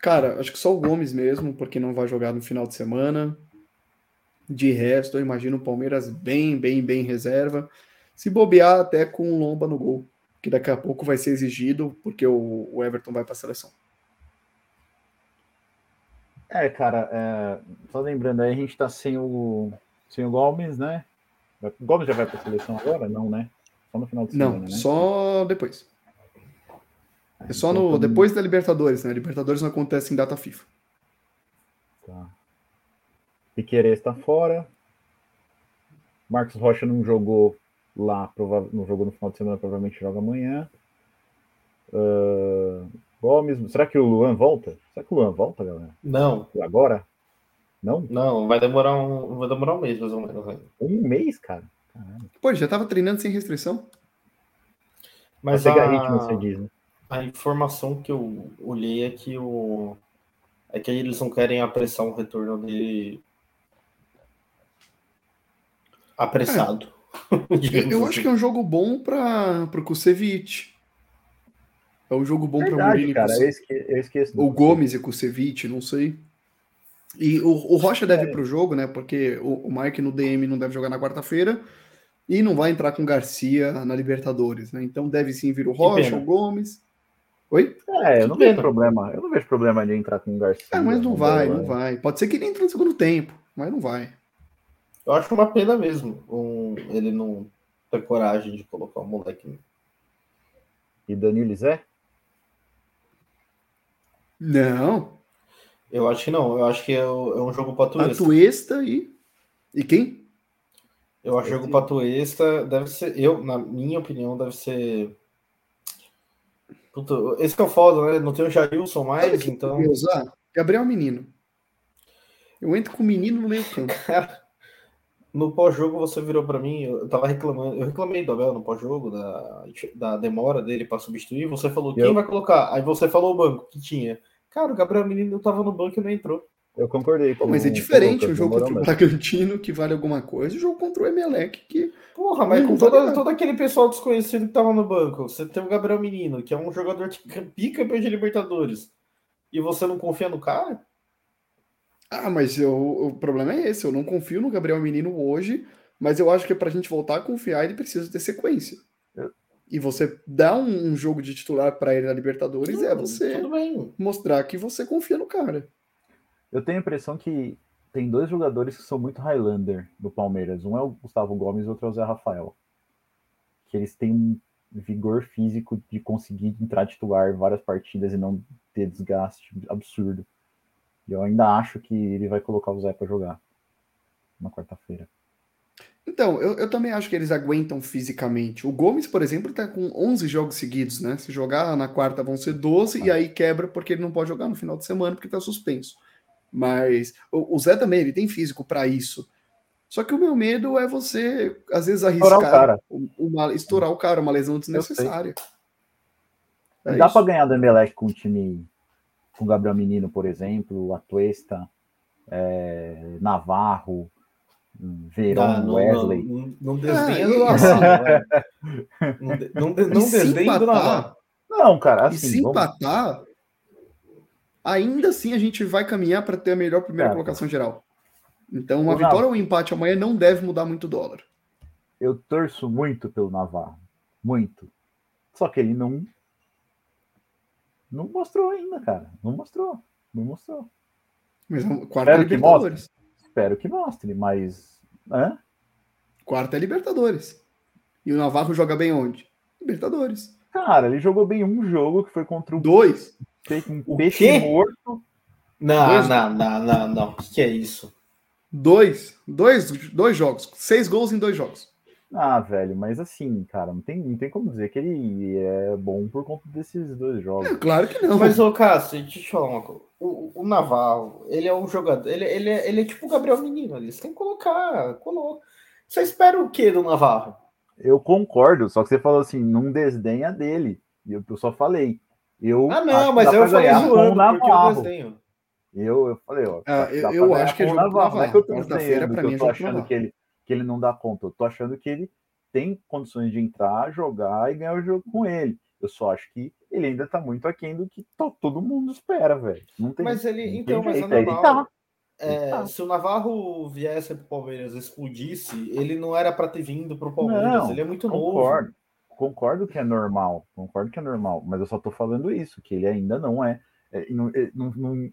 cara, acho que só o Gomes mesmo, porque não vai jogar no final de semana. De resto, eu imagino o Palmeiras bem, bem, bem reserva. Se bobear, até com o Lomba no gol, que daqui a pouco vai ser exigido, porque o, Everton vai para a seleção.
É, cara, é, só lembrando aí, a gente tá sem o, sem o Gomes, né? O Gomes já vai para a seleção agora? Não, né? Só no final de semana,
Não,
né?
só depois. É só então, no, depois da Libertadores, né? Libertadores não acontece em data FIFA.
Tá. Piqueires está fora. Marcos Rocha não jogou lá, não jogou no final de semana, provavelmente joga amanhã. Uh, Gomes, será que o Luan volta? Será que o Luan volta, galera?
Não.
Agora? Não?
Não, vai demorar um, vai demorar um mês mais ou menos.
Um mês, cara?
Caramba. Pô, já tava treinando sem restrição?
Mas a, ritmo, você diz, né? a informação que eu olhei é que o é que eles não querem apressar um retorno dele apressado.
É. eu acho assim. que é um jogo bom para o Kusevich. É um jogo bom para
Murilo. cara, eu, esque, eu esqueço.
O Gomes e Kusevich, não sei. E o, o Rocha deve é. ir pro jogo, né? Porque o, o Mike no DM não deve jogar na quarta-feira e não vai entrar com Garcia na Libertadores, né? Então deve sim vir o Rocha, o Gomes. Oi?
É, eu não vejo problema. Eu não vejo problema de entrar com o Garcia.
É, mas não vai, não vai. Pode ser que ele entre no segundo tempo, mas não vai.
Eu acho uma pena mesmo um, ele não ter coragem de colocar o moleque.
E Danilo Zé?
Não.
Eu acho que não. Eu acho que é, é um jogo patuesta.
Patuesta e. E quem?
Eu acho que jogo patuesta deve ser. Eu, na minha opinião, deve ser. Puta, esse que é o foda, né? Não tem o Jailson mais, então.
Usar? Gabriel Menino. Eu entro com o menino no meio campo.
no pós-jogo você virou para mim, eu tava reclamando, eu reclamei do Abel no pós-jogo, da, da demora dele para substituir, você falou, quem eu... vai colocar? Aí você falou o banco que tinha. Cara, o Gabriel Menino tava no banco e não entrou.
Eu concordei.
Pô, mas é diferente o jogo contra o Bragantino, que vale alguma coisa, e o jogo contra o Emelec, que.
Porra, mas com todo, todo aquele pessoal desconhecido que tava no banco, você tem o Gabriel Menino, que é um jogador que pica de Libertadores, e você não confia no cara?
Ah, mas eu, o problema é esse. Eu não confio no Gabriel Menino hoje, mas eu acho que para a gente voltar a confiar, ele precisa ter sequência. É. E você dar um, um jogo de titular para ele na Libertadores é você mostrar que você confia no cara.
Eu tenho a impressão que tem dois jogadores que são muito Highlander no Palmeiras. Um é o Gustavo Gomes e outro é o Zé Rafael. Que eles têm um vigor físico de conseguir entrar titular várias partidas e não ter desgaste absurdo. Eu ainda acho que ele vai colocar o Zé para jogar na quarta-feira.
Então, eu, eu, também acho que eles aguentam fisicamente. O Gomes, por exemplo, tá com 11 jogos seguidos, né? Se jogar na quarta vão ser 12 ah. e aí quebra porque ele não pode jogar no final de semana porque tá suspenso. Mas o, o Zé também, ele tem físico para isso. Só que o meu medo é você, às vezes, arriscar uma, estourar o cara, uma lesão desnecessária.
É Dá para ganhar do Emelec com um time com Gabriel Menino, por exemplo, Atuesta, é, Navarro, Verão, não, Wesley.
Não, não, desdenha do Navarro. Não, não, não desdenha do Navarro.
Não, cara,
assim. E se vamos... empatar, ainda assim a gente vai caminhar para ter a melhor primeira cara, colocação geral. Então, uma vitória ou um empate amanhã não deve mudar muito o dólar.
Eu torço muito pelo Navarro. Muito. Só que ele não não mostrou ainda, cara. Não mostrou. Não mostrou.
Mas é quarta Espero é Libertadores.
Que Espero que mostre, mas. Hã?
Quarta é Libertadores. E o Navarro joga bem onde? Libertadores.
Cara, ele jogou bem um jogo que foi contra o.
Dois.
Um peixe morto.
Não, dois... não, não, não, não. O que é isso?
Dois. Dois, dois jogos. Seis gols em dois jogos.
Ah, velho, mas assim, cara, não tem, não tem como dizer que ele é bom por conta desses dois jogos. É,
claro que não.
Mas, ô, Cássio, deixa eu te falar uma coisa. O, o Navarro, ele é um jogador. Ele, ele, é, ele é tipo o Gabriel Menino ali. Você tem que colocar. Coloca. Você espera o que do Navarro?
Eu concordo, só que você falou assim, não desdenha dele. E eu, eu só falei. Eu
ah, não, mas eu falei zoando, porque eu desdenho.
Eu, eu falei, ó.
Ah, eu, eu acho que é jogo Navarro. Não é que eu tô
desdenhando, que eu tô achando que ele que ele não dá conta. Eu tô achando que ele tem condições de entrar, jogar e ganhar o jogo com ele. Eu só acho que ele ainda tá muito aquém do que todo mundo espera, velho. Não tem.
Mas ele, então, mas o Navarro, tá. É, tá. se o Navarro viesse pro Palmeiras explodisse, ele não era para ter vindo pro Palmeiras. Não, ele é muito
concordo,
novo.
Concordo que é normal, concordo que é normal, mas eu só tô falando isso, que ele ainda não é. é não, não, não,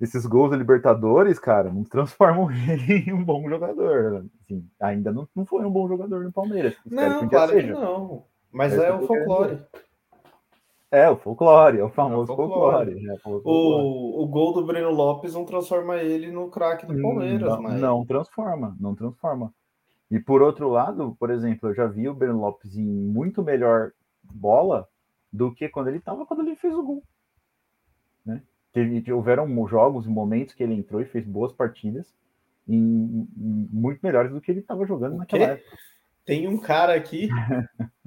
esses gols da Libertadores, cara, não transformam ele em um bom jogador. Assim, ainda não, não foi um bom jogador no Palmeiras.
Não, que claro seja. que não. Mas é, é o folclore.
É, o folclore, é o famoso é o folclore. folclore.
É, o, o, o, gol do Breno Lopes não transforma ele no craque do Palmeiras,
não,
mas...
não transforma, não transforma. E por outro lado, por exemplo, eu já vi o Breno Lopes em muito melhor bola do que quando ele estava quando ele fez o gol. Né? Teve, houveram jogos, momentos que ele entrou e fez boas partidas, em, em muito melhores do que ele estava jogando naquela época.
Tem um cara aqui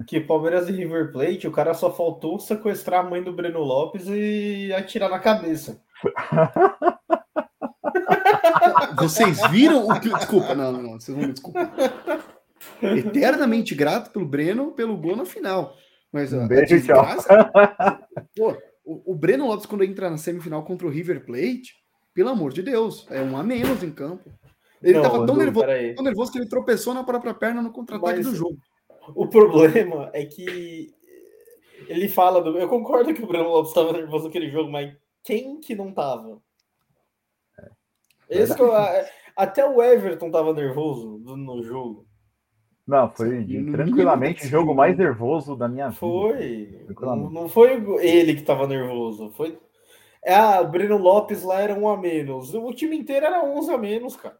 que Palmeiras e River Plate, o cara só faltou sequestrar a mãe do Breno Lopes e atirar na cabeça.
Vocês viram o que. Desculpa, não, não, vocês vão me desculpar. Eternamente grato pelo Breno pelo gol na final. Mas um beijo, tchau. Pô, o, o Breno Lopes, quando entra na semifinal contra o River Plate, pelo amor de Deus, é um a menos em campo. Ele não, tava tão nervoso, tão nervoso que ele tropeçou na própria perna no contra-ataque do jogo.
O problema é que ele fala do. Eu concordo que o Breno Lopes estava nervoso naquele jogo, mas quem que não tava? É. Esse eu, até o Everton tava nervoso no jogo.
Não, foi tranquilamente o jogo mais nervoso da minha vida.
Foi. Não, não foi ele que estava nervoso. Foi. Ah, o Breno Lopes lá era um a menos. O time inteiro era 11 a menos, cara.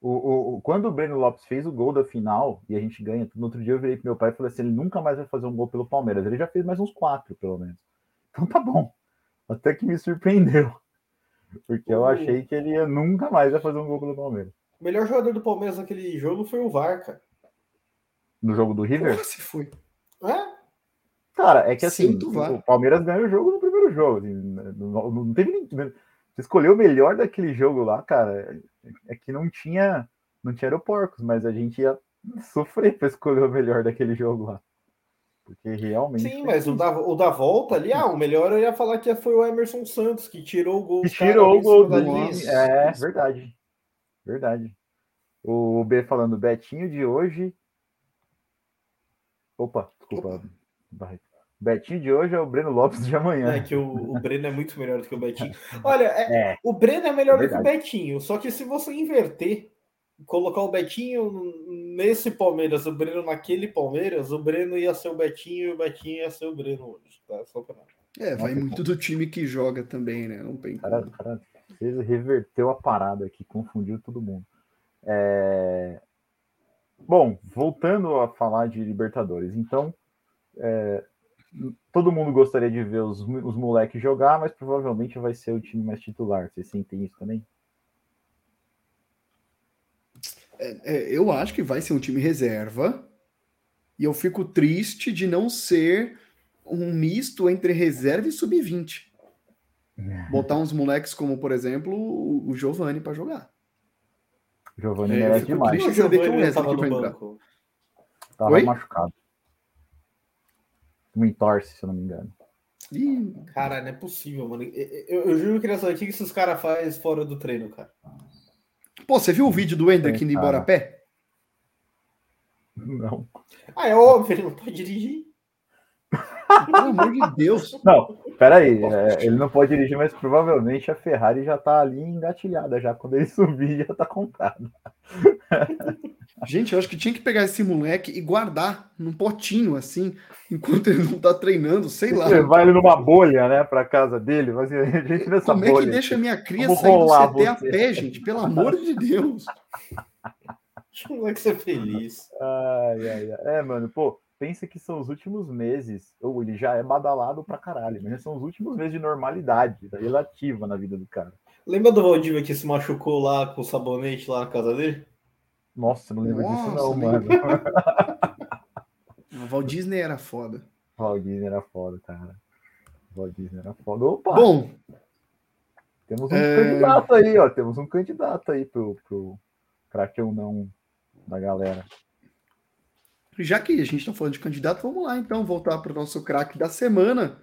O, o, quando o Breno Lopes fez o gol da final e a gente ganha, no outro dia eu virei pro meu pai e falei assim: ele nunca mais vai fazer um gol pelo Palmeiras. Ele já fez mais uns quatro, pelo menos. Então tá bom. Até que me surpreendeu. Porque eu achei que ele ia nunca mais ia fazer um gol pelo Palmeiras.
O melhor jogador do Palmeiras naquele jogo foi o VAR, cara
no jogo do River?
Porra, se foi.
É?
Cara, é que assim, o Palmeiras ganhou o jogo no primeiro jogo. Assim, não, não teve Você escolheu o melhor daquele jogo lá, cara. É que não tinha. Não tinha aeroportos, mas a gente ia sofrer para escolher o melhor daquele jogo lá. Porque realmente.
Sim, mas o da, o da volta ali, ah, o melhor eu ia falar que foi o Emerson Santos, que tirou o gol.
Que tirou o gol do É, verdade. Verdade. O B falando, Betinho de hoje Opa, desculpa. Opa. Betinho de hoje é o Breno Lopes de amanhã.
É que o, o Breno é muito melhor do que o Betinho. Olha, é, é, o Breno é melhor do que o Betinho, só que se você inverter, colocar o Betinho nesse Palmeiras, o Breno naquele Palmeiras, o Breno ia ser o Betinho e o Betinho ia ser o Breno hoje, tá? Só pra...
É, vai muito do time que joga também, né? Não tem
cara, cara reverteu a parada aqui, confundiu todo mundo. É... Bom, voltando a falar de Libertadores, então é, todo mundo gostaria de ver os, os moleques jogar, mas provavelmente vai ser o time mais titular. Vocês sentem isso também?
É, é, eu acho que vai ser um time reserva. E eu fico triste de não ser um misto entre reserva e sub-20. Botar uns moleques como, por exemplo, o Giovanni para jogar.
Giovanni é, merece demais.
O Giovanni estava no banco.
Tava Oi? machucado. Um entorce, se eu não me engano.
Ih, cara, não é possível, mano. Eu, eu, eu juro que nessa aqui que esses caras fazem fora do treino, cara.
Pô, você viu o vídeo do Hendrick indo embora a pé?
Não.
Ah, é óbvio, ele não pode dirigir.
Pelo amor de Deus.
Não, peraí. É, ele não pode dirigir, mas provavelmente a Ferrari já tá ali engatilhada. Já quando ele subir, já tá comprado.
Gente, eu acho que tinha que pegar esse moleque e guardar num potinho, assim, enquanto ele não tá treinando, sei lá.
Levar ele numa bolha, né, pra casa dele. Mas a gente nessa
Como
bolha.
é que deixa minha cria sair do CT a pé, gente? Pelo amor de Deus.
Deixa o moleque ser feliz.
Ai, ai, ai. É, mano, pô, pensa que são os últimos meses, ou ele já é badalado pra caralho, mas são os últimos meses de normalidade, relativa na vida do cara.
Lembra do Valdívia que se machucou lá com o sabonete lá na casa dele?
Nossa, não lembro
Nossa,
disso não, mano.
O Walt Disney era foda.
Walt Disney era foda, cara. Walt Disney era foda. Opa,
Bom,
temos um
é-
candidato aí, ó. Temos um candidato aí pro, pro craque ou não da galera.
Já que a gente está falando de candidato, vamos lá então voltar para o nosso craque da semana.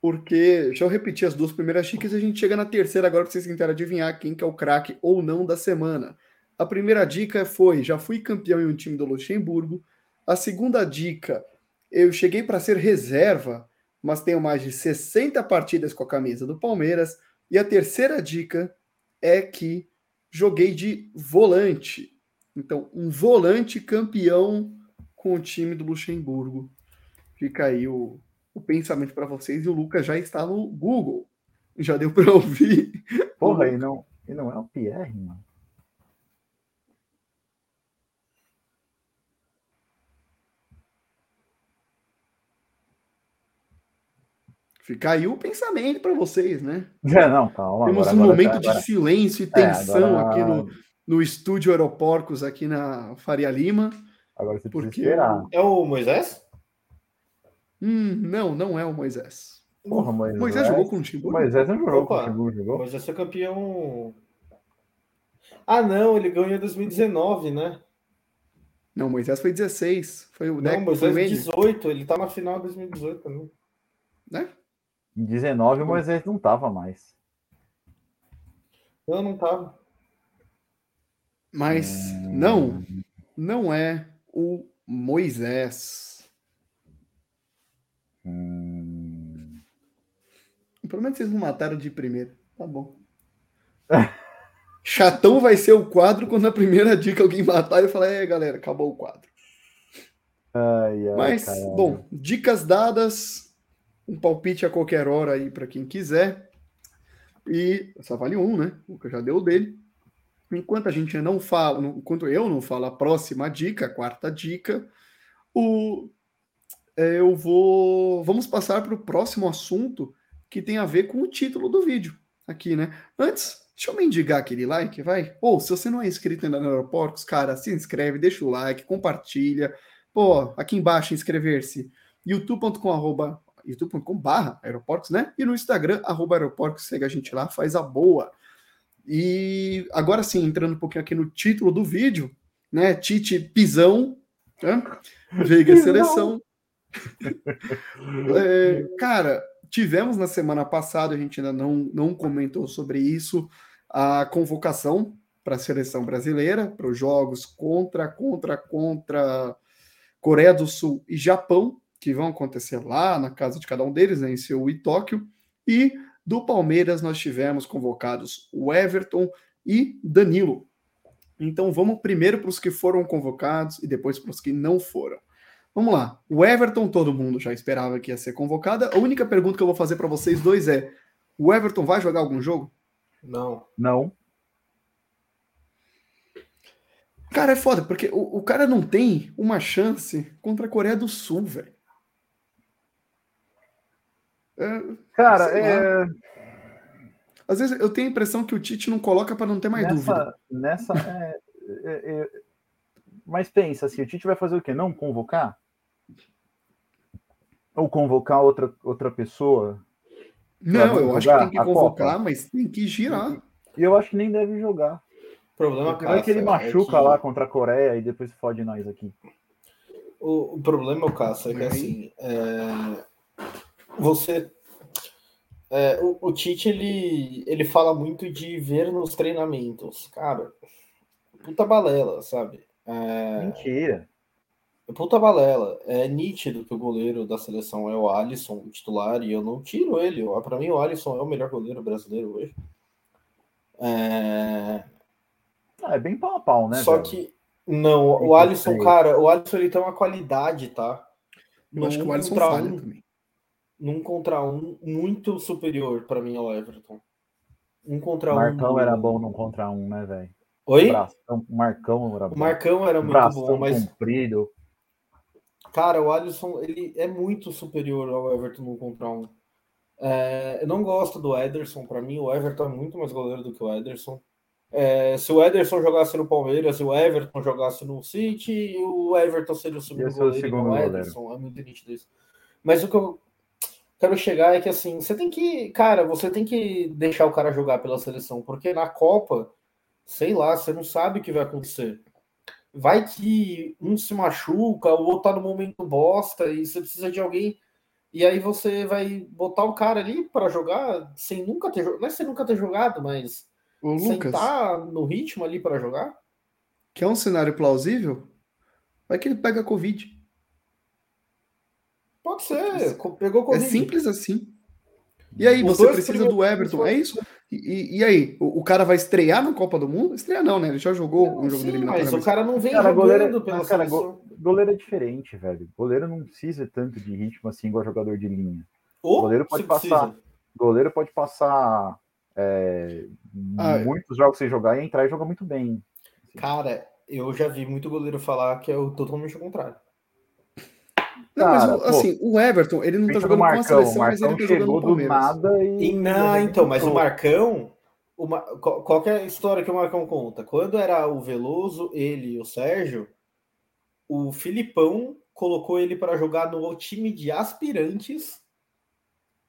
Porque, deixa eu repetir as duas primeiras dicas e a gente chega na terceira agora para vocês tentarem adivinhar quem que é o craque ou não da semana. A primeira dica foi: já fui campeão em um time do Luxemburgo. A segunda dica, eu cheguei para ser reserva, mas tenho mais de 60 partidas com a camisa do Palmeiras. E a terceira dica é que joguei de volante. Então, um volante campeão com o time do Luxemburgo. Fica aí o, o pensamento para vocês. E o Lucas já está no Google. Já deu para ouvir.
Porra, e não, e não é o Pierre, mano.
Fica aí o pensamento para vocês, né?
É, não, calma.
Temos
agora-
um
agora-
momento
agora-
de silêncio e
É,
tensão
agora-
aqui no, no estúdio Aeroporcos, aqui na Faria Lima.
Agora você precisa
Porque-
esperar.
É o Moisés?
Hum, não, não é o Moisés.
Porra, Moisés.
Moisés jogou com o Timburgo?
Moisés não jogou com
Opa.
o Timbu,
O
jogou?
Moisés foi campeão. Ah, não, ele ganhou em 2019, né?
Não, Moisés foi 16. Foi o
Não,
Deco, foi
Moisés
Ender,
18, ele tá na final de 2018 também.
né?
Em 19 o Moisés não tava mais.
Não, não tava.
Mas
Hum.
não, não é o Moisés.
Hum,
Pelo menos vocês não mataram de primeira. Tá bom. Chatão vai ser o quadro quando na primeira dica alguém matar e falar, é galera, acabou o quadro.
Ai, ai,
Mas,
caralho.
bom, dicas dadas, um palpite a qualquer hora aí para quem quiser. E só vale um, né? O que já deu o dele. Enquanto a gente não fala, enquanto eu não falo a próxima dica, a quarta dica, o, é, eu vou. Vamos passar para o próximo assunto que tem a ver com o título do vídeo aqui, né? Antes, deixa eu mendigar aquele like, vai. Ou se você não é inscrito ainda no Aeroportos, cara, se inscreve, deixa o like, compartilha. Pô, aqui embaixo inscrever-se youtube.com youtube.com barra aeroportos, né? E no Instagram, arroba aeroportos, segue a gente lá, faz a boa. E agora sim, entrando um pouquinho aqui no título do vídeo, né? Tite Pisão, né? Veiga
Pisão.
Seleção. É, cara, tivemos na semana passada, a gente ainda não, não comentou sobre isso, a convocação para a seleção brasileira, para os jogos contra, contra, contra Coreia do Sul e Japão, que vão acontecer lá na casa de cada um deles, né, em Seul e Tóquio. E do Palmeiras nós tivemos convocados o Everton e Danilo. Então vamos primeiro para os que foram convocados e depois para os que não foram. Vamos lá. O Everton, todo mundo já esperava que ia ser convocada. A única pergunta que eu vou fazer para vocês dois é: o Everton vai jogar algum jogo?
Não.
Não.
Cara, é foda, porque o, o cara não tem uma chance contra a Coreia do Sul, velho. É,
Cara, é,
às vezes eu tenho a impressão que o Tite não coloca para não ter mais dúvida.
nessa. Nessa. é, é, é, mas pensa assim, o Tite vai fazer o quê? Não convocar? Ou convocar outra, outra pessoa?
Não, eu acho que tem que convocar,
Copa?
mas tem que girar.
E eu acho que nem deve jogar.
O problema,
Porque vai que ele
Cássio, é
machuca
que-
lá contra a Coreia e depois fode nós aqui.
O, o problema, Cássio, é que assim, é, você. é, o, o Tite ele, ele fala muito de ver nos treinamentos. Cara, puta balela, sabe? É,
Mentira.
puta balela. É nítido que o goleiro da seleção é o Alisson, o titular, e eu não tiro ele. Pra mim, o Alisson é o melhor goleiro brasileiro hoje. É,
Ah, é bem pau a pau, né?
Só
velho?
que. Não, o Alisson, cara, o Alisson ele tem uma qualidade, tá?
Eu acho que o Alisson falha
um,
também.
Num contra um muito superior pra mim ao Everton. Um contra um.
Marcão era bom num contra um, né, velho?
Oi?
Bração, Marcão era
O Marcão era muito
Bração
bom, mas
comprido.
Cara, o Alisson ele é muito superior ao Everton no contra um. É, eu não gosto do Ederson. Para mim, o Everton é muito mais goleiro do que o Ederson. É, se o Ederson jogasse no Palmeiras e o Everton jogasse no City, o Everton seria o segundo
Ia ser o
goleiro
segundo goleiro.
Ederson. É muito nítido isso. Mas o que eu quero chegar é que assim, você tem que, cara, você tem que deixar o cara jogar pela seleção, porque na Copa, sei lá, você não sabe o que vai acontecer. Vai que um se machuca, o outro tá no momento bosta e você precisa de alguém. E aí você vai botar o cara ali para jogar sem nunca ter jogado. Não é sem nunca ter jogado, mas
Ô,
sem
Lucas,
estar no ritmo ali para jogar.
quer um cenário plausível? Vai que ele pega Covid.
Pode ser. Pegou
É
Covid.
simples assim. E aí, você precisa do Everton, é isso? E, e- aí, o, o cara vai estrear na Copa do Mundo? Estrear não, né? Ele já jogou um jogo
Sim,
de
mas o cara não vem
Cara,
jogando
goleiro,
pela
cara, go- goleiro é diferente, velho. Goleiro não precisa tanto de ritmo assim igual jogador de linha.
Ou
goleiro pode passar.
precisa.
Goleiro pode passar é,
Ah,
muitos jogos sem jogar e entrar e jogar muito bem.
Cara, eu já vi muito goleiro falar que é o totalmente o contrário.
Não, mas
Cara,
o-
pô,
assim, o Everton, ele não tá jogando com a
Marcão,
seleção,
o
mas ele
Marcão
tá jogando
chegou
no
do
Palmeiras.
nada e.
E, não, então, mas o
Marcão
Marcão, o Ma- qual, qual que é a história que o Marcão conta? Quando era o Veloso, ele e o Sérgio, o Filipão colocou ele para jogar no time de aspirantes.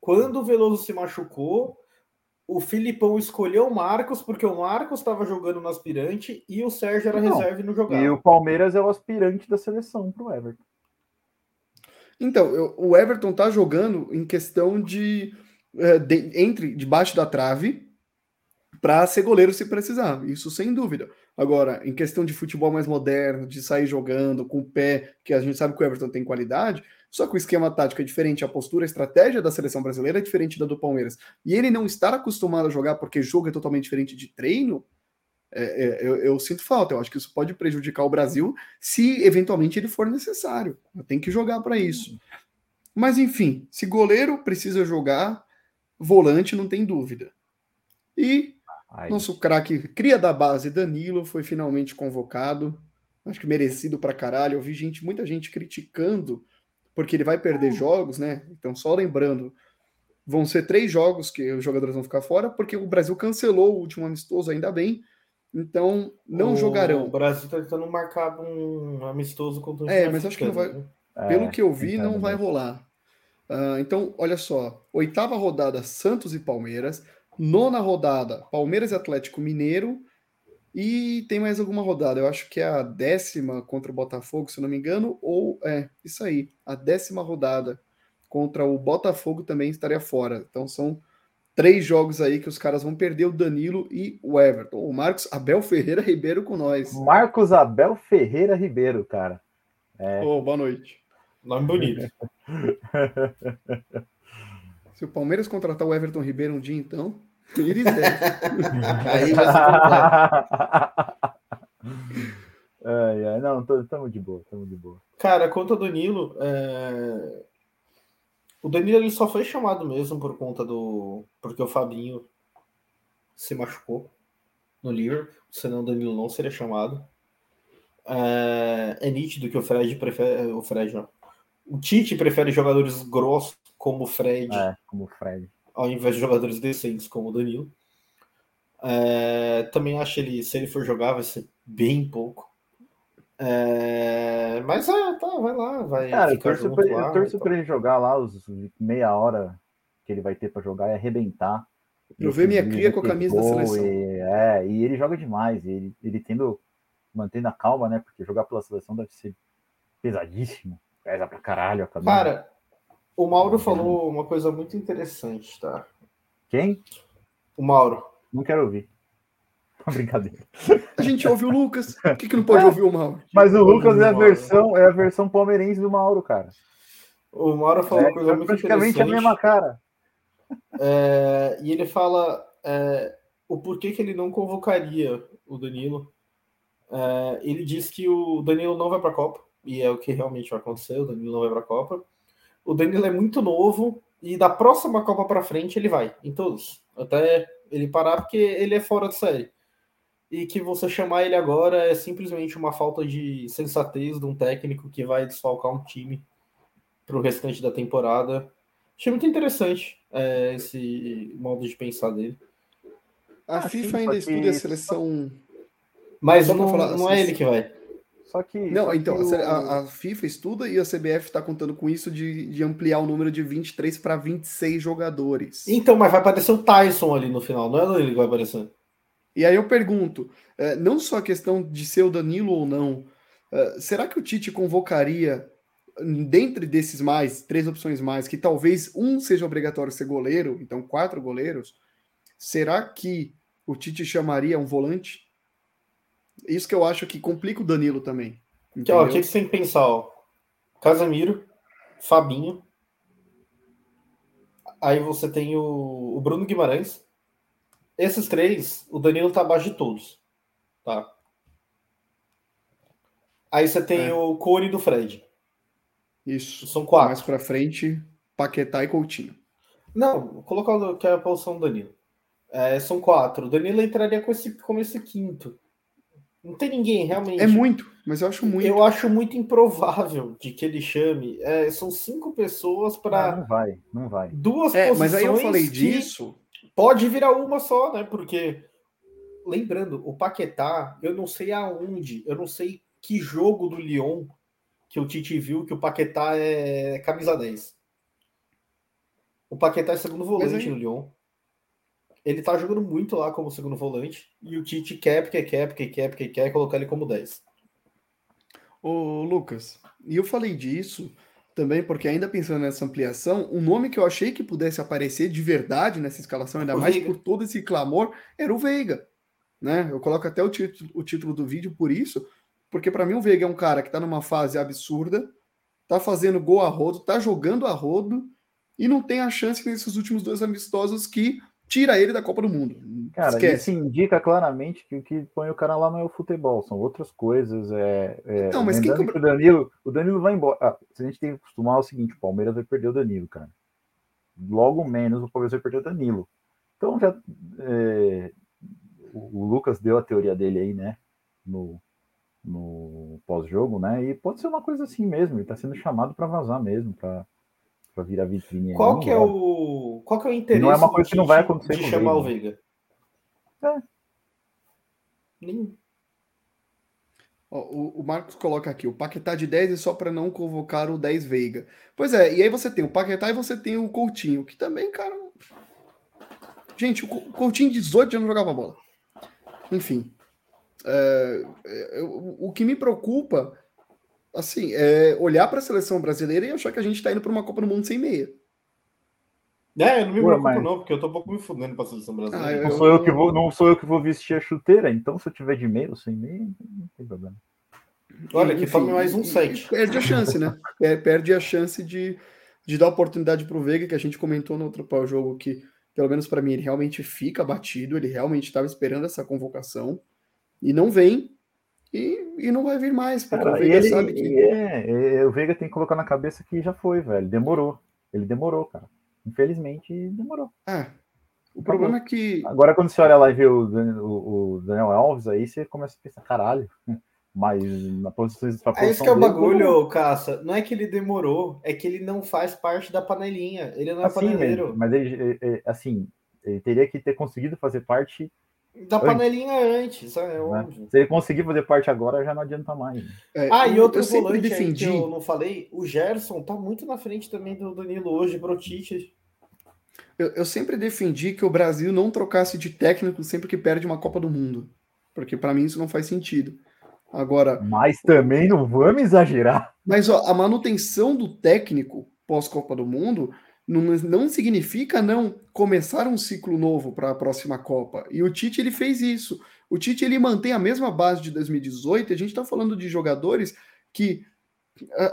Quando o Veloso se machucou, o Filipão escolheu o Marcos, porque o Marcos estava jogando no aspirante e o Sérgio era
Não,
reserva e não jogava.
E o Palmeiras é o aspirante da seleção pro Everton.
Então, eu- o Everton tá jogando em questão de, é, de- entre debaixo da trave para ser goleiro se precisar, isso sem dúvida. Agora, em questão de futebol mais moderno, de sair jogando com o pé, que a gente sabe que o Everton tem qualidade, só que o esquema tático é diferente, a postura, a estratégia da seleção brasileira é diferente da do Palmeiras. E ele não estar acostumado a jogar porque jogo é totalmente diferente de treino, é, é, eu, eu sinto falta. Eu acho que isso pode prejudicar o Brasil se eventualmente ele for necessário. Tem que jogar para isso. Mas enfim, se goleiro precisa jogar, volante não tem dúvida. E
Aí,
nosso craque cria da base Danilo foi finalmente convocado. Acho que merecido pra caralho. Eu vi gente, muita gente criticando porque ele vai perder jogos, né? Então só lembrando, vão ser três jogos que os jogadores vão ficar fora porque o Brasil cancelou o último amistoso, ainda bem. Então não
O
jogarão.
Brasil está tentando marcar um amistoso contra o
É, mas acho que não vai-
né?
é,
Pelo que eu vi, não vai rolar. Ah, então, olha só: oitava rodada, Santos e Palmeiras. Nona rodada, Palmeiras e Atlético Mineiro. E tem mais alguma rodada, eu acho que é a décima contra o Botafogo, se eu não me engano, ou é isso aí, a décima rodada contra o Botafogo também estaria fora. Então são três jogos aí que os caras vão perder o Danilo e o Everton. O Marcos Abel Ferreira Ribeiro com nós.
Marcos Abel Ferreira Ribeiro, cara.
Ô, boa noite.
Nome bonito.
Se o Palmeiras contratar o Everton Ribeiro um dia, então, eles devem.
Aí vai ser
ai, ai, não, tamo de boa, tamo de boa.
Cara, quanto ao Danilo, é, o Danilo ele só foi chamado mesmo por conta do. Porque o Fabinho se machucou no Liverpool, senão o Danilo não seria chamado. É, é nítido que o Fred prefere. O Fred não. O Tite prefere jogadores grossos como o Fred
É, como o Fred.
ao invés de jogadores decentes como o Danilo. É, também acho ele, se ele for jogar, vai ser bem pouco. É, mas é, tá, vai lá, vai
Cara, eu torço,
junto
pra, ele-
lá.
eu torço
então.
pra ele jogar lá os meia hora que ele vai ter pra jogar e arrebentar.
Eu ver minha cria com a camisa da seleção.
E, é, e ele joga demais. e Ele, ele tendo, mantendo a calma, né? Porque jogar pela seleção deve ser pesadíssimo. Pesa pra caralho a camisa.
Cara, o Mauro falou uma coisa muito interessante, tá?
Quem?
O Mauro.
Não quero ouvir. Brincadeira.
A gente ouve o Lucas. Por que, que não pode ouvir o Mauro?
Mas o Lucas é a
Mauro.
versão, é a versão palmeirense do Mauro, cara.
O Mauro falou
É,
uma coisa
é
muito
praticamente a mesma cara.
É, e ele fala é, o porquê que ele não convocaria o Danilo. É, ele diz que o Danilo não vai para a Copa, e é o que realmente vai acontecer: o Danilo não vai para a Copa. O Danilo é muito novo, e da próxima Copa para frente ele vai, em todos. Até ele parar, porque ele é fora de série. E que você chamar ele agora é simplesmente uma falta de sensatez de um técnico que vai desfalcar um time para o restante da temporada. Achei muito interessante é, esse modo de pensar dele.
A ah, FIFA sim, ainda estuda a seleção.
Mas não, falar, não é ele que vai.
Só que. Não, só então, que o... a, a, FIFA estuda e a CBF está contando com isso de, de ampliar o número de 23 para 26 jogadores.
Então, mas vai aparecer o Tyson ali no final, não é ele que vai aparecer.
E aí eu pergunto, é, não só a questão de ser o Danilo ou não, é, será que o Tite convocaria, dentre desses mais, três opções mais, que talvez um seja obrigatório ser goleiro, então quatro goleiros, será que o Tite chamaria um volante? Isso que eu acho que complica o Danilo também.
Que, ó, o que você tem que pensar? Ó? Casemiro, Fabinho, aí você tem o, o Bruno Guimarães, esses três, o Danilo tá abaixo de todos. Tá? Aí você tem é. o Cone do Fred.
Isso.
São quatro.
Mais pra frente, Paquetá e Coutinho.
Não, vou colocar que é a posição do Danilo. É, são quatro. O Danilo entraria com esse, como esse quinto. Não tem ninguém, realmente.
É muito, mas eu acho muito.
Eu acho muito improvável de que ele chame. É, são cinco pessoas para.
Não, não, vai, não vai.
Duas é, posições.
Mas aí eu falei disso.
Pode virar uma só, né? Porque, lembrando, o Paquetá, eu não sei aonde, eu não sei que jogo do Lyon que o Tite viu que o Paquetá é camisa 10. O Paquetá é segundo volante aí... no Lyon. Ele tá jogando muito lá como segundo volante. E o Tite quer, porque quer, porque quer, porque quer colocar ele como 10.
Ô, Lucas, e eu falei disso também, porque ainda pensando nessa ampliação, um nome que eu achei que pudesse aparecer de verdade nessa escalação, ainda o mais Veiga. por todo esse clamor, era o Veiga. Né? Eu coloco até o título, o título do vídeo por isso, porque para mim o Veiga é um cara que está numa fase absurda, tá fazendo gol a rodo, tá jogando a rodo e não tem a chance nesses últimos dois amistosos que tira ele da Copa do Mundo.
Cara, Esquece. isso indica claramente que o que põe o cara lá não é o futebol, são outras coisas. É, é
não, mas quem que...
o Danilo, o Danilo vai embora. Ah, a gente tem que acostumar o seguinte: o Palmeiras vai perder o Danilo, cara. Logo menos o Palmeiras vai perder o Danilo. Então já é, o Lucas deu a teoria dele aí, né? No, no pós-jogo, né? E pode ser uma coisa assim mesmo. Ele tá sendo chamado para vazar mesmo, para para virar vitrine.
Qual que é o qual que é o interesse?
não é uma coisa que não vai acontecer
de chamar o Veiga. É. Nenhum.
O, o, Marcos coloca aqui, o Paquetá de 10 é só para não convocar o 10 Veiga. Pois é, e aí você tem o Paquetá e você tem o Coutinho, que também, cara. Gente, o Coutinho de 18 já não jogava bola. Enfim. É, é, o, o que me preocupa assim, é olhar para a seleção brasileira e achar que a gente está indo para uma Copa do Mundo sem meia.
É, eu não me preocupo mas... não, porque eu tô um pouco me fudendo para a seleção brasileira. Ah,
eu... Não, sou eu que vou, não sou eu que vou vestir a chuteira, então se eu tiver de meia ou sem meia, não tem problema.
Olha, que tome mais um set.
Perde a chance, né? É, perde a chance de, de dar oportunidade para o Veiga, que a gente comentou no outro jogo que, pelo menos para mim, ele realmente fica batido, ele realmente estava esperando essa convocação e não vem e, e não vai vir mais,
porque Cara, o Veiga ele, sabe que. É, é, o Veiga tem que colocar na cabeça que já foi, velho. Demorou. Ele demorou, cara. Infelizmente, demorou.
É. O problema é que.
Agora, quando você olha lá e vê o, o, Daniel Alves, aí você começa a pensar, caralho. Mas na posição.
É isso que é o bagulho, Caça. Não é que ele demorou, é que ele não faz parte da panelinha. Ele não é assim, paneleiro.
Mas, mas ele, assim, ele teria que ter conseguido fazer parte
da panelinha antes, é
né? Se ele conseguir fazer parte agora, já não adianta mais.
É, ah, e outro eu volante defendi... que eu não falei, o Gerson tá muito na frente também do Danilo hoje, pro Tite.
Eu, eu sempre defendi que o Brasil não trocasse de técnico sempre que perde uma Copa do Mundo. Porque para mim isso não faz sentido. Agora.
Mas também não vamos exagerar.
Mas ó, a manutenção do técnico pós-Copa do Mundo não, não significa não começar um ciclo novo para a próxima Copa. E o Tite ele fez isso. O Tite ele mantém a mesma base de 2018. A gente está falando de jogadores que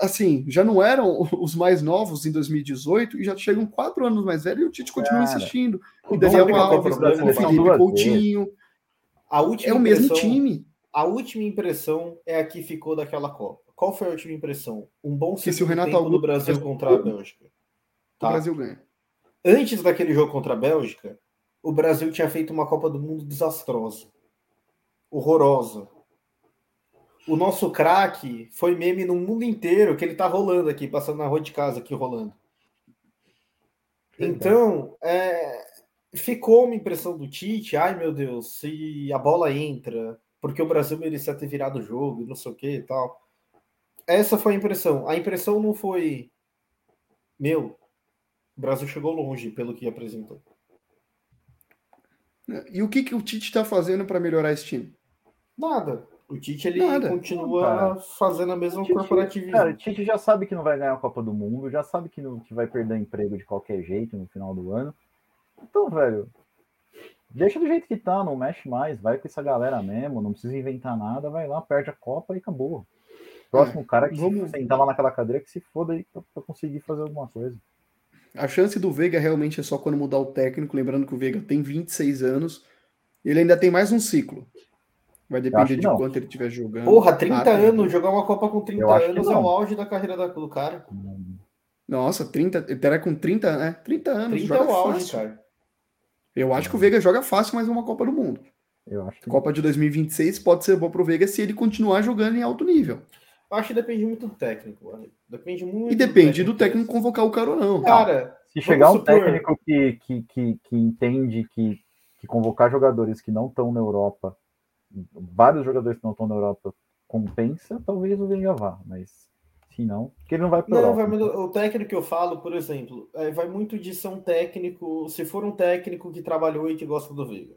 assim já não eram os mais novos em 2018 e já chegam quatro anos mais velhos e o Tite continua Cara, insistindo. O Daniel Alves, o Felipe Coutinho.
A última
é o mesmo time.
A última impressão é a que ficou daquela Copa. Qual foi a última impressão? Um bom
que se o Renato
Augusto do Brasil contra a Bélgica.
Tá? O Brasil ganha.
Antes daquele jogo contra a Bélgica, o Brasil tinha feito uma Copa do Mundo desastrosa. horrorosa. O nosso craque foi meme no mundo inteiro que ele tá rolando aqui, passando na rua de casa aqui rolando. Então, é, ficou uma impressão do Tite, ai meu Deus, se a bola entra, porque o Brasil merecia ter virado o jogo, não sei o que e tal. Essa foi a impressão. A impressão não foi, meu, o Brasil chegou longe pelo que apresentou.
E o que, que o Tite está fazendo para melhorar esse time?
Nada. O Tite ele Nada. continua fazendo a mesma corporativa. Cara,
o Tite já sabe que não vai ganhar a Copa do Mundo, já sabe que, não, que vai perder emprego de qualquer jeito no final do ano. Então, velho, deixa do jeito que tá, não mexe mais, vai com essa galera mesmo, não precisa inventar nada, vai lá, perde a Copa e acabou. Próximo é, cara que vamos... sentar lá naquela cadeira que se foda aí pra, pra conseguir fazer alguma coisa.
A chance do Veiga realmente é só quando mudar o técnico, lembrando que o Veiga tem 26 anos, ele ainda tem mais um ciclo. Vai depender de não. quanto ele estiver jogando.
Porra, 30 ah, anos, jogar uma Copa com 30 anos é o auge da carreira do cara.
Nossa, 30, ele terá com 30, né? 30 anos. 30
joga é o auge, fácil. cara.
Eu acho que o Veiga joga fácil mais uma Copa do Mundo.
Eu acho que...
Copa de 2026 pode ser boa pro Veiga se ele continuar jogando em alto nível.
Eu acho que depende muito do técnico. Depende muito.
E depende do técnico, do técnico convocar o cara ou não.
Cara,
se chegar um supor... técnico que, que, que, que entende que, que convocar jogadores que não estão na Europa, vários jogadores que não estão na Europa, compensa, talvez o Veiga vá, mas se não, porque ele não vai para
Não, vai, o técnico que eu falo, por exemplo, é, vai muito de ser um técnico, se for um técnico que trabalhou e que gosta do Veiga.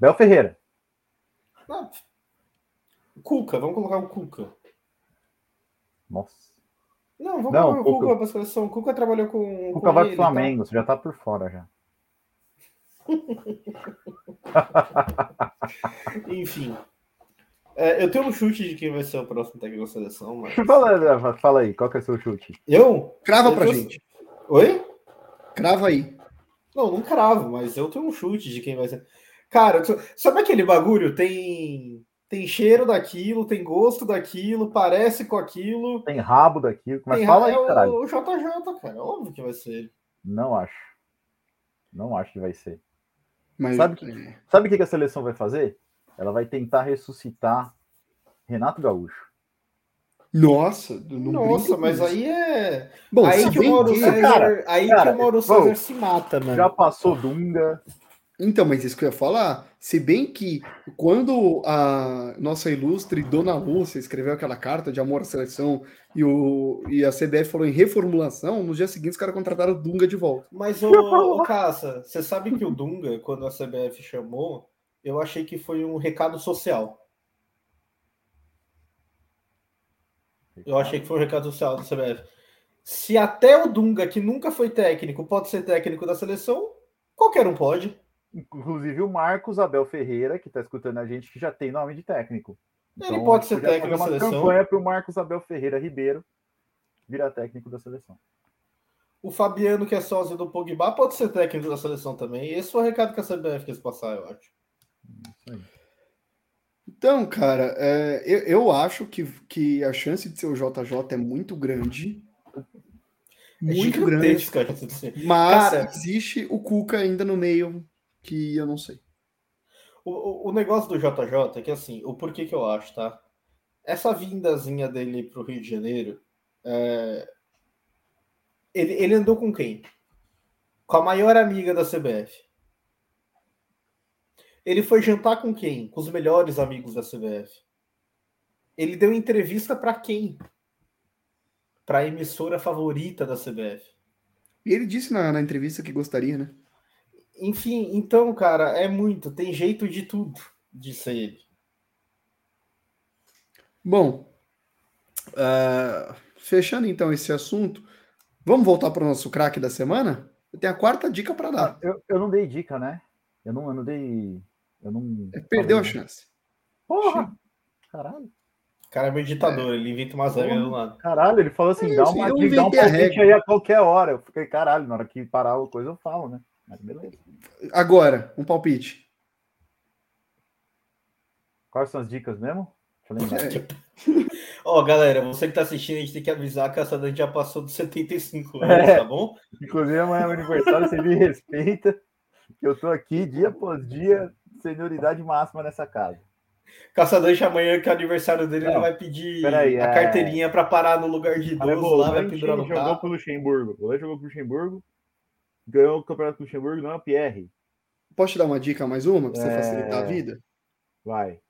Bel Ferreira.
Não. Cuca, vamos colocar o Cuca.
Nossa.
Não, vamos não, o Cuca, para a seleção. O Cuca trabalhou com.
O Cuca com vai para o? Flamengo, você já está por fora já.
Enfim. É, eu tenho um chute de quem vai ser o próximo técnico da seleção. Mas...
Fala, fala aí, qual que é o seu chute?
Eu?
Crava eu pra gente.
Oi?
Crava aí.
Não, não cravo, mas eu tenho um chute de quem vai ser. Cara, sabe aquele bagulho? Tem tem cheiro daquilo, tem gosto daquilo, parece com aquilo.
Tem rabo daquilo. Mas tem fala aí,
é
caralho.
O JJ, cara. Óbvio que vai ser ele.
Não acho. Não acho que vai ser. Mas... Sabe o que, sabe que a seleção vai fazer? Ela vai tentar ressuscitar Renato Gaúcho.
Nossa,
Nossa, mas aí é. Bom, aí que o Mauro César, cara, aí cara, que o Mauro César bom, se mata, mano.
Já passou Dunga,
então, mas isso que eu ia falar, se bem que quando a nossa ilustre Dona Lúcia escreveu aquela carta de amor à seleção e, o, e a CBF falou em reformulação, nos dias seguintes os caras contrataram o Dunga de volta.
Mas, ô, ô Caça, você sabe que o Dunga, quando a CBF chamou, eu achei que foi um recado social. Eu achei que foi um recado social da CBF. Se até o Dunga, que nunca foi técnico, pode ser técnico da seleção, qualquer um pode.
Inclusive o Marcos Abel Ferreira, que está escutando a gente, que já tem nome de técnico.
Então, ele pode ser técnico da seleção. campanha
para o Marcos Abel Ferreira Ribeiro virar técnico da seleção.
O Fabiano, que é sócio do Pogba, pode ser técnico da seleção também. Esse foi o recado que a CBF quis passar, eu acho.
Então, cara, é, eu, eu, acho que, que a chance de ser o JJ é muito grande. É muito grande. Mas cara, existe o Cuca ainda no meio que eu não sei.
O, o negócio do JJ é que assim, o porquê que eu acho, tá? Essa vindazinha dele pro Rio de Janeiro, é... ele, ele andou com quem? Com a maior amiga da CBF. Ele foi jantar com quem? Com os melhores amigos da CBF. Ele deu entrevista para quem? Para a emissora favorita da CBF.
E ele disse na, na entrevista que gostaria, né?
Enfim, então, cara, é muito. Tem jeito de tudo ser ele.
Bom, uh, fechando então esse assunto, vamos voltar para o nosso craque da semana? Eu tenho a quarta dica para dar.
Eu, eu não dei dica, né? Eu não, eu não dei. Eu não.
É, perdeu a chance.
Porra! Caralho.
O cara é meio ditador, é. ele inventa umas regras do lado.
Caralho, ele falou assim: é, dá uma dica, dá um palpite aí a qualquer hora. Eu fiquei, caralho, na hora que parar a coisa eu falo, né? Mas beleza.
Agora, um palpite.
Quais são as dicas mesmo? Deixa eu lembrar.
Ó, oh, galera, você que tá assistindo, a gente tem que avisar que a Sadan já passou dos 75 anos, é. tá bom?
Inclusive, amanhã é o aniversário, você me respeita. Eu tô aqui dia após dia, senioridade máxima nessa casa.
Caçador amanhã, que é aniversário dele, não, ele vai pedir aí, a é... carteirinha para parar no lugar de idoso lá, vai pendurar no
jogou
carro.
pro Luxemburgo. O jogou pro Luxemburgo, ganhou o campeonato do Luxemburgo, não é o Pierre.
Posso te dar uma dica mais uma, para você é... facilitar a vida?
Vai.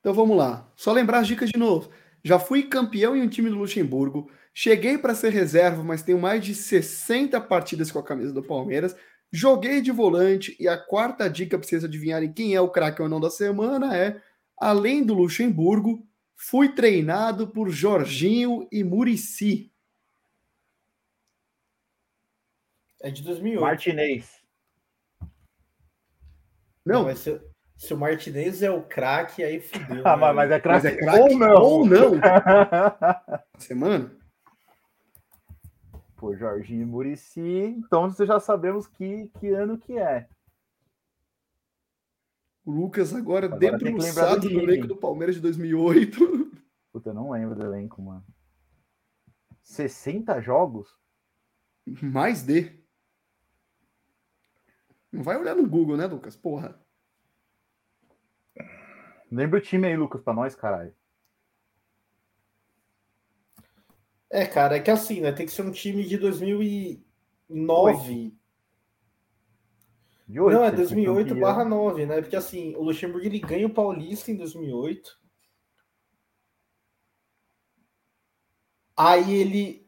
Então vamos lá. Só lembrar as dicas de novo. Já fui campeão em um time do Luxemburgo. Cheguei para ser reserva, mas tenho mais de 60 partidas com a camisa do Palmeiras. Joguei de volante e a quarta dica para vocês adivinharem quem é o craque ou não da semana é, além do Luxemburgo, fui treinado por Jorginho e Murici.
É de 2008.
Martinez.
Não, não ser, se o Martinez é o craque, aí fudeu.
Ah, mas, mas é craque
é ou não. Ou não. Semana?
Pô, Jorginho e Murici. Então você já sabemos que, que ano que é.
O Lucas agora, agora debruçado no elenco do Palmeiras de 2008.
Puta, eu não lembro do elenco, mano. 60 jogos?
Mais de. Não vai olhar no Google, né, Lucas? Porra.
Lembra o time aí, Lucas, pra nós, caralho.
É, cara, é que assim, né? Tem que ser um time de 2009. De 8, Não, é 2008 barra 9, né? Porque assim, o Luxemburgo ele ganha o Paulista em 2008. Aí ele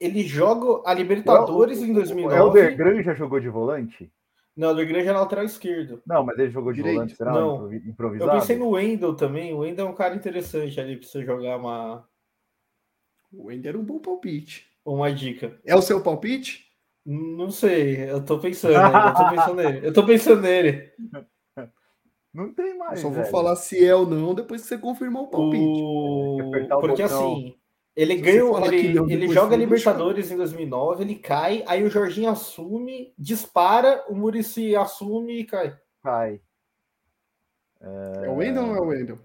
ele joga a Libertadores o, em 2009. O
Helder Granja jogou de volante?
Não, o Igreja é lateral esquerdo.
Não, mas ele jogou de Direito. volante, será?
Não. Improvisado? Eu pensei no Wendel também. O Wendel é um cara interessante ali pra você jogar uma.
O Wendel era um bom palpite.
Uma dica.
É o seu palpite?
Não sei, eu tô pensando, eu tô pensando nele. Eu tô pensando nele.
Não tem mais.
Eu só vou velho. falar se é ou não depois que você confirmar o palpite.
O... Porque assim, ele ganhou, ele, ele joga Libertadores em 2009, ele cai, aí o Jorginho assume, dispara, o Murici assume e cai.
Cai.
É, é o Wendel ou não é o Wendel?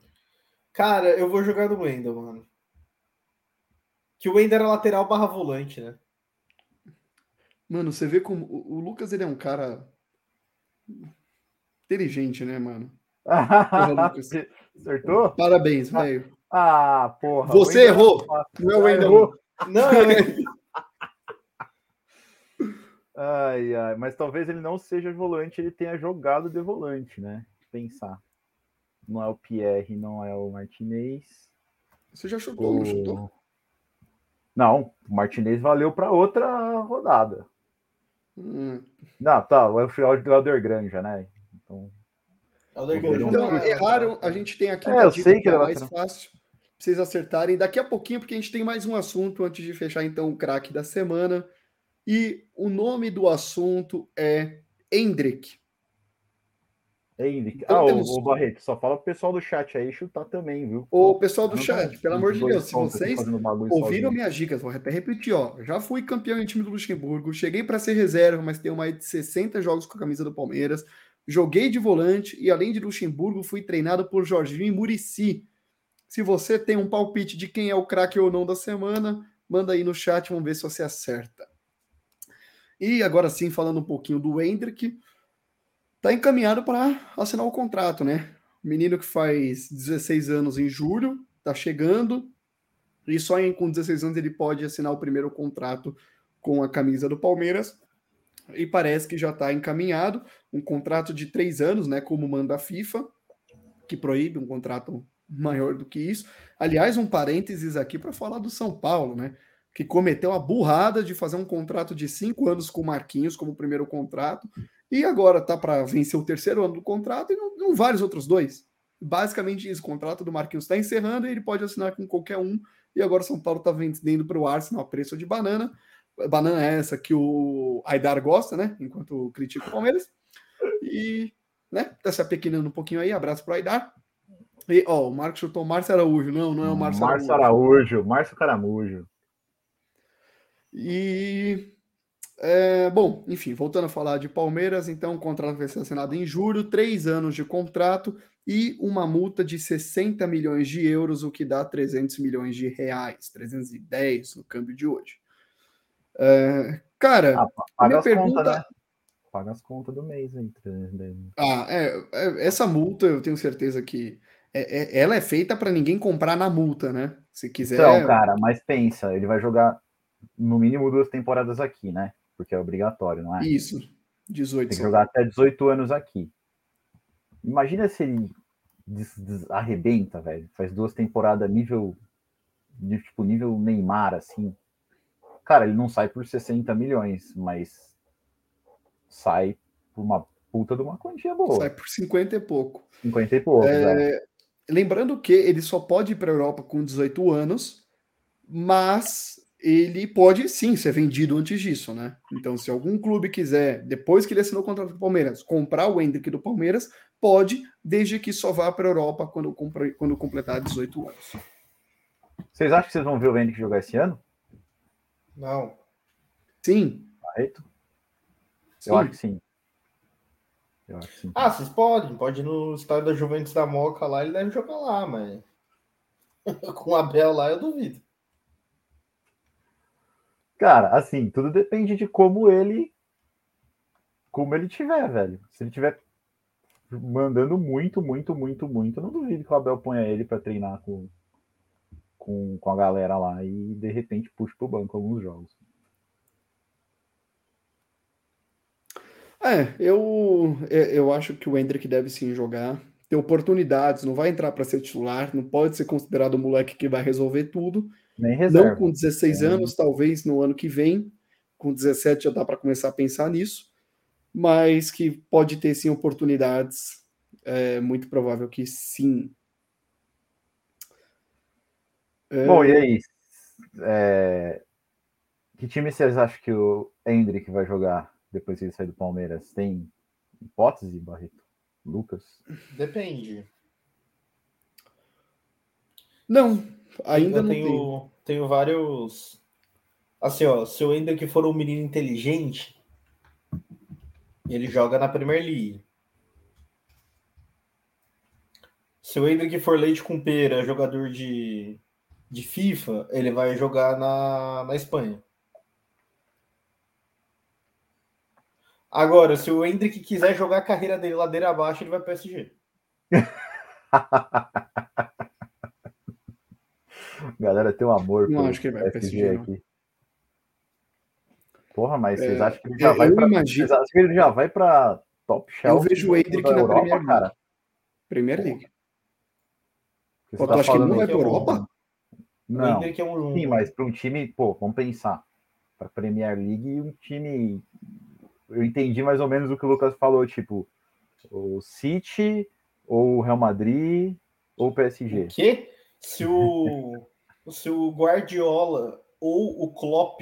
Cara, eu vou jogar no Wendel, mano. Que o Wendel era lateral barra volante, né?
Mano, você vê como o Lucas ele é um cara inteligente, né, mano?
Porra, Acertou?
Parabéns, velho.
Ah, porra.
Você errou.
Não é o Wendel. Errou. Não, é Ai, ai, mas talvez ele não seja volante, ele tenha jogado de volante, né? Pensar. Não é o Pierre, não é o Martinez.
Você já chutou, o... não chutou?
Não, o Martinez valeu para outra rodada.
Hum.
Não, tá, é o final de Helder Granja, né? Então,
então erraram, a gente tem aqui
é, eu sei que é
mais fácil vocês acertarem daqui a pouquinho, porque a gente tem mais um assunto antes de fechar então o craque da semana. E o nome do assunto é Hendrick.
Hendrick. Então, ah, temos... o, o Barreto, só fala pro pessoal do chat aí chutar também, viu?
O pessoal do chat, pelo amor de Deus, se vocês ouviram minhas dicas, vou até repetir, ó. Já fui campeão em time do Luxemburgo, cheguei para ser reserva, mas tenho mais de 60 jogos com a camisa do Palmeiras. Joguei de volante e, além de Luxemburgo, fui treinado por Jorginho e Murici. Se você tem um palpite de quem é o craque ou não da semana, manda aí no chat, vamos ver se você acerta. E agora sim, falando um pouquinho do Hendrick, tá encaminhado para assinar o contrato, né? Menino que faz 16 anos em julho, tá chegando, e só em, com 16 anos ele pode assinar o primeiro contrato com a camisa do Palmeiras. E parece que já está encaminhado um contrato de três anos, né? Como manda a FIFA, que proíbe um contrato maior do que isso. Aliás, um parênteses aqui para falar do São Paulo, né? Que cometeu a burrada de fazer um contrato de cinco anos com o Marquinhos como primeiro contrato, e agora tá para vencer o terceiro ano do contrato e não, não vários outros dois. Basicamente isso, o contrato do Marquinhos está encerrando e ele pode assinar com qualquer um. E agora o São Paulo está vendendo para o Arsenal a preço de banana. Banana é essa que o Aidar gosta, né? Enquanto critica o Palmeiras. E, né, tá se apequenando um pouquinho aí. Abraço para o Aidar. E, ó, o Marcos chutou Márcio Araújo. Não, não é o Márcio,
Márcio Araújo. Araújo. Márcio Caramujo.
E. É, bom, enfim, voltando a falar de Palmeiras, então o contrato vai ser assinado em julho, três anos de contrato e uma multa de 60 milhões de euros, o que dá 300 milhões de reais, 310 no câmbio de hoje. É, cara,
ah, minha pergunta. Conta, né? paga as contas do mês aí.
Ah, é, é, essa multa eu tenho certeza que é, é, ela é feita para ninguém comprar na multa, né? Se quiser.
Então, cara, mas pensa, ele vai jogar no mínimo duas temporadas aqui, né? Porque é obrigatório, não é?
Isso, 18.
Tem que jogar até 18 anos aqui. Imagina se ele des, des, arrebenta, velho. Faz duas temporadas nível. De, tipo, nível Neymar, assim. Cara, ele não sai por 60 milhões, mas sai por uma puta de uma quantia boa.
Sai por 50 e pouco.
50 e pouco, é...
é. Lembrando que ele só pode ir para a Europa com 18 anos, mas ele pode sim ser vendido antes disso, né? Então, se algum clube quiser, depois que ele assinou o contrato com o Palmeiras, comprar o Hendrick do Palmeiras, pode, desde que só vá para a Europa quando, quando completar 18 anos.
Vocês acham que vocês vão ver o Hendrick jogar esse ano?
Não.
Sim.
Correto? Eu acho que sim.
Eu acho que. Ah, vocês podem. Pode ir no estádio da Juventus da Moca lá, ele deve jogar lá, mas. Com o Abel lá, eu duvido.
Cara, assim, tudo depende de como ele. Como ele tiver, velho. Se ele tiver mandando muito, muito, muito, muito, eu não duvido que o Abel ponha ele para treinar com, com, com a galera lá e de repente puxe pro banco alguns jogos.
É, eu, é, eu acho que o Hendrick deve sim jogar, ter oportunidades, não vai entrar para ser titular, não pode ser considerado o moleque que vai resolver tudo.
Nem reserva.
Não com 16 é. anos, talvez no ano que vem, com 17 já dá para começar a pensar nisso, mas que pode ter sim oportunidades, é muito provável que sim.
É... Bom, e aí? É... Que time vocês acham que o Hendrick vai jogar? Depois que ele sair do Palmeiras? Tem hipótese, Barreto? Lucas?
Depende.
Não, ainda
Eu não tenho, tenho. tenho vários. Assim, ó, se o Ender que for um menino inteligente, ele joga na Premier League. Se o Ender que for leite com pera, jogador de, de FIFA, ele vai jogar na, na Espanha. Agora, se o Hendrick quiser jogar a carreira dele ladeira abaixo, ele vai para o PSG.
Galera, tem um amor
não acho que ele vai PSG, PSG aqui.
Porra, mas é, vocês acham que ele já vai para imagino... Vocês acham que ele já vai para top shelf?
Eu vejo o Hendrick na Europa, Premier cara. League. Premier League.
Pô, tá tu acha que ele não vai para Europa? Não. O é um... Sim, mas para um time, pô, vamos pensar. Para Premier League, um time eu entendi mais ou menos o que o Lucas falou, tipo, o City, ou o Real Madrid, ou o PSG.
O quê? Se o, se o Guardiola ou o Klopp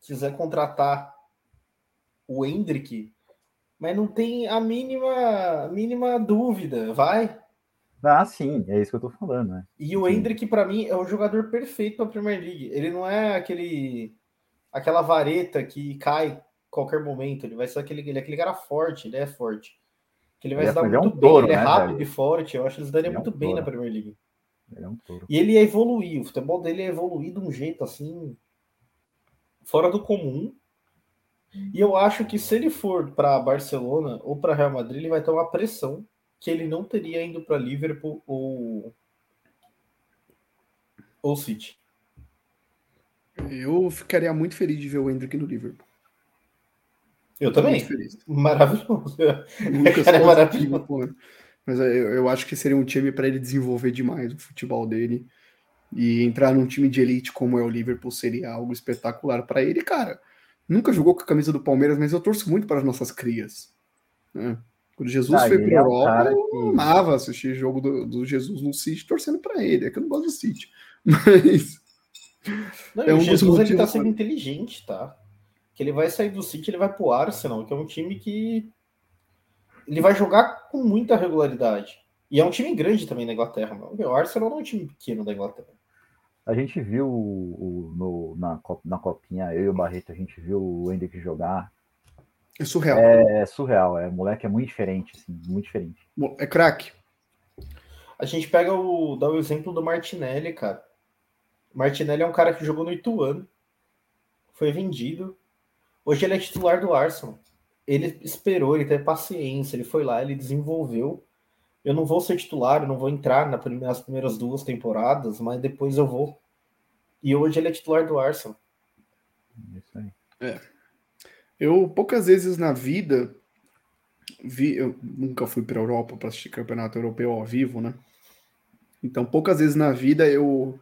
quiser contratar o Hendrick, mas não tem a mínima, mínima dúvida, vai.
Ah, sim, é isso que eu tô falando, né?
E o Hendrick, para mim, é o jogador perfeito para a Premier League. Ele não é aquele aquela vareta que cai qualquer momento. Ele vai ser aquele, ele é aquele cara forte, ele é forte. Que ele vai ele se dar muito é um bem, touro, ele é né, rápido velho? e forte. Eu acho que ele se daria ele muito é um bem na Premier League. Ele é um touro. E ele ia evoluir, o futebol dele ia evoluir de um jeito assim fora do comum. E eu acho que se ele for para Barcelona ou para Real Madrid, ele vai ter uma pressão que ele não teria indo para Liverpool ou ou City.
Eu ficaria muito feliz de ver o Hendrick no Liverpool.
Eu também. Maravilhoso.
Lucas é maravilhoso. Mas eu, eu acho que seria um time para ele desenvolver demais o futebol dele. E entrar num time de elite como é o Liverpool seria algo espetacular para ele, cara. Nunca jogou com a camisa do Palmeiras, mas eu torço muito para as nossas crias. Né? Quando Jesus ah, foi para a Europa, é um eu amava assistir jogo do, do Jesus no City torcendo para ele. É que eu não gosto do City. Mas.
Não, é um Jesus ele tá sendo inteligente, tá? Que ele vai sair do City, ele vai pro Arsenal, que é um time que ele vai jogar com muita regularidade. E é um time grande também na Inglaterra. Não? O Arsenal não é um time pequeno da Inglaterra.
A gente viu o, no, na, na copinha, eu e o Barreto, a gente viu o Hendrick jogar.
É surreal.
É, é surreal, é. O moleque é muito diferente, assim, muito diferente.
É craque.
A gente pega o. dá o exemplo do Martinelli, cara. Martinelli é um cara que jogou no Ituano, foi vendido, Hoje ele é titular do Arsenal. ele esperou, ele teve paciência, ele foi lá, ele desenvolveu. Eu não vou ser titular, eu não vou entrar nas primeiras duas temporadas, mas depois eu vou. E hoje ele é titular do Arsenal.
Isso aí. É. Eu poucas vezes na vida vi, eu nunca fui para a Europa para assistir campeonato europeu ao vivo, né? Então poucas vezes na vida eu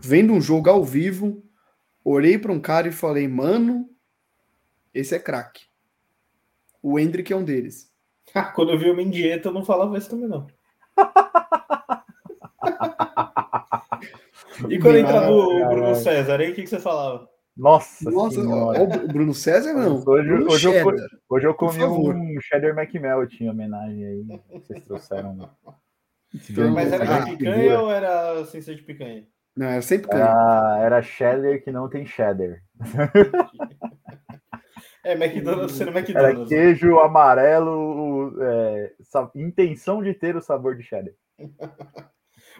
vendo um jogo ao vivo, olhei para um cara e falei, mano, esse é craque. O Hendrick é um deles.
Quando eu vi o Mendieta, eu não falava isso também, não. e quando entrava o Bruno César, aí o que, que você falava?
Nossa,
Nossa o Bruno César não.
Hoje, hoje, eu, hoje eu comi um cheddar McMelt em homenagem aí. Vocês trouxeram.
Mas era de picanha ou era sem ser de picanha?
Não, era sem picanha.
Era, era cheddar que não tem cheddar.
É, McDonald's sendo McDonald's.
Era queijo amarelo, é, intenção de ter o sabor de cheddar.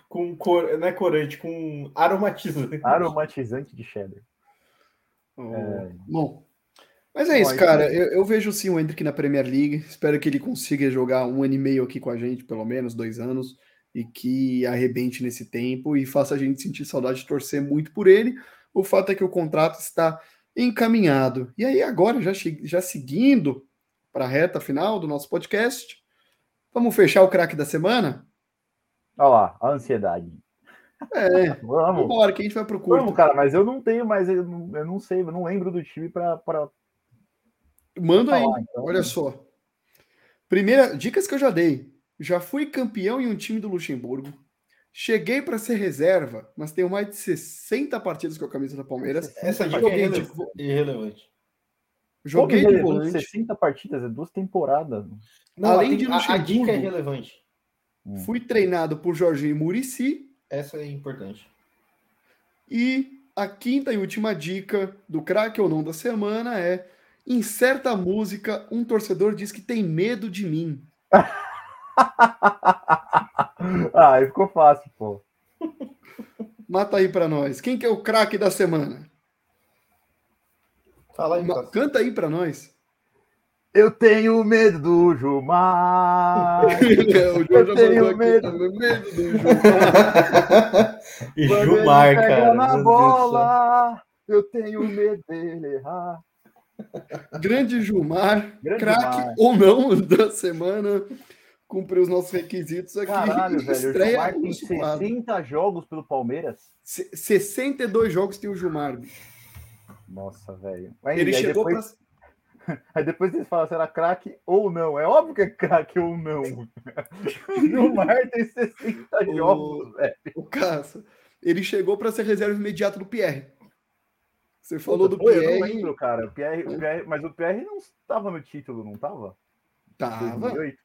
com cor, não é corante, com aromatizante.
Aromatizante de cheddar.
É... Bom, mas é isso, cara. Eu, eu, vejo sim o Hendrick na Premier League. Espero que ele consiga jogar um ano e meio aqui com a gente, pelo menos dois anos, e que arrebente nesse tempo e faça a gente sentir saudade de torcer muito por ele. O fato é que o contrato está encaminhado. E aí, agora, já, já seguindo para a reta final do nosso podcast, vamos fechar o craque da semana?
Olha lá, a ansiedade.
É, vamos. Vambora, que a gente vai pro curto.
Vamos, cara, mas eu não tenho mais, eu não, eu não sei, eu não lembro do time para. Pra...
Manda aí, então. olha só. Primeira, dicas que eu já dei. Já fui campeão em um time do Luxemburgo. Cheguei para ser reserva, mas tenho mais de 60 partidas com a camisa da Palmeiras.
Essa dica é de... irrelevante.
Joguei de volante. 60 partidas, é duas temporadas.
Não, Além de Luxemburgo, a, dica é relevante.
Hum. Fui treinado por Jorginho Murici.
Essa é importante.
E a quinta e última dica do craque ou não da semana é: em certa música, um torcedor diz que tem medo de mim.
ah, aí ficou fácil, pô.
Mata aí para nós. Quem que é o craque da semana?
Fala aí,
Canta aí para nós.
Eu tenho medo do Gilmar. eu tenho medo, medo do
Gilmar. Gilmar, cara.
na bola, eu tenho medo dele errar.
Grande Gilmar, craque ou não da semana cumprir os nossos requisitos aqui.
Caralho, velho. O Gilmar tem 60 jogos pelo Palmeiras.
62 jogos tem o Gilmar,
Nossa, velho.
Ele chegou depois... pra...
Aí depois eles falam se era craque ou não. É óbvio que é craque ou não. o Gilmar tem 60 o... jogos, velho.
O Caça, ele chegou para ser reserva imediata do Pierre. Você falou Puta, do
Pierre. Eu não lembro, cara. O Pierre, o Pierre, mas o Pierre não estava no título, não estava?
Tava. 2008.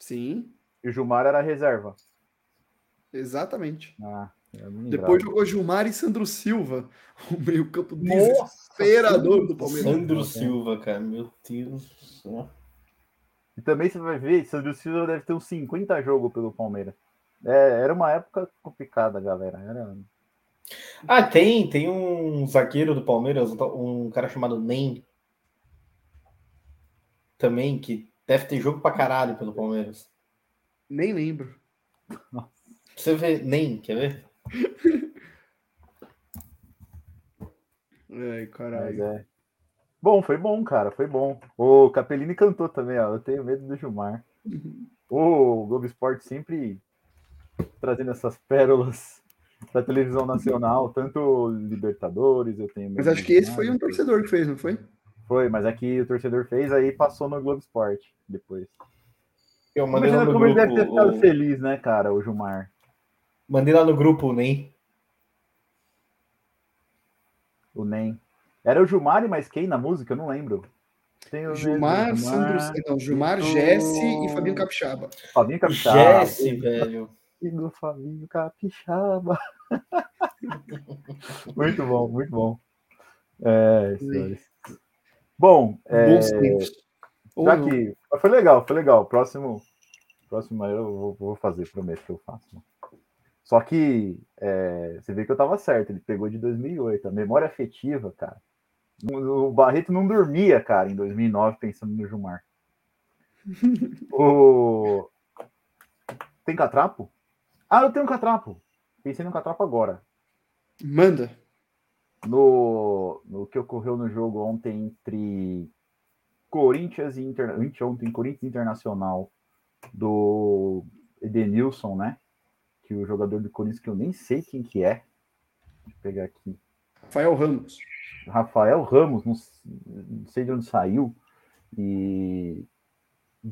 Sim.
E o Gilmar era reserva.
Exatamente.
Ah,
Depois jogou Gilmar e Sandro Silva, o meio-campo desesperador do Palmeiras.
Sandro Silva, cara, meu Deus do céu.
E também você vai ver, Sandro Silva deve ter uns 50 jogos pelo Palmeiras. É, era uma época complicada, galera. Era...
Ah, tem, tem um zagueiro do Palmeiras, um cara chamado Nem. Também, que Deve ter jogo pra caralho pelo Palmeiras.
Nem lembro.
Você vê, nem, quer ver?
Ai, caralho. É.
Bom, foi bom, cara, foi bom. O Capellini cantou também, ó. Eu tenho medo do Gilmar. O Globo Esporte sempre trazendo essas pérolas da televisão nacional, tanto Libertadores, eu tenho
Mas acho que esse foi um torcedor que fez, não foi?
Foi, mas aqui o torcedor fez, aí passou no Globo Esporte depois.
Eu mandei Imagina lá no
como
grupo,
ele deve ter ficado o... feliz, né, cara, o Gilmar.
Mandei lá no grupo o NEM.
O NEM. Era o Gilmar e mais quem na música? Eu não lembro.
Tem o Gilmar, Gilmar, Sandro, não, Gilmar, Jesse e Fabinho Capixaba.
Fabinho Capixaba.
Jesse, velho.
E do Fabinho Capixaba. muito bom, muito bom. É, senhores. Bom, é, já que foi legal, foi legal. Próximo, próximo eu vou, vou fazer, prometo que eu faço. Só que é, você vê que eu tava certo, ele pegou de 2008. A memória afetiva, cara, O Barreto não dormia, cara, em 2009, pensando no Gilmar. o... Tem catrapo? Ah, eu tenho um catrapo. Pensei no catrapo agora.
Manda.
No, no que ocorreu no jogo ontem entre Corinthians e Inter... ontem, Corinthians Internacional do Edenilson, né? Que o jogador do Corinthians, que eu nem sei quem que é. Deixa eu pegar aqui.
Rafael Ramos.
Rafael Ramos, não, não sei de onde saiu, e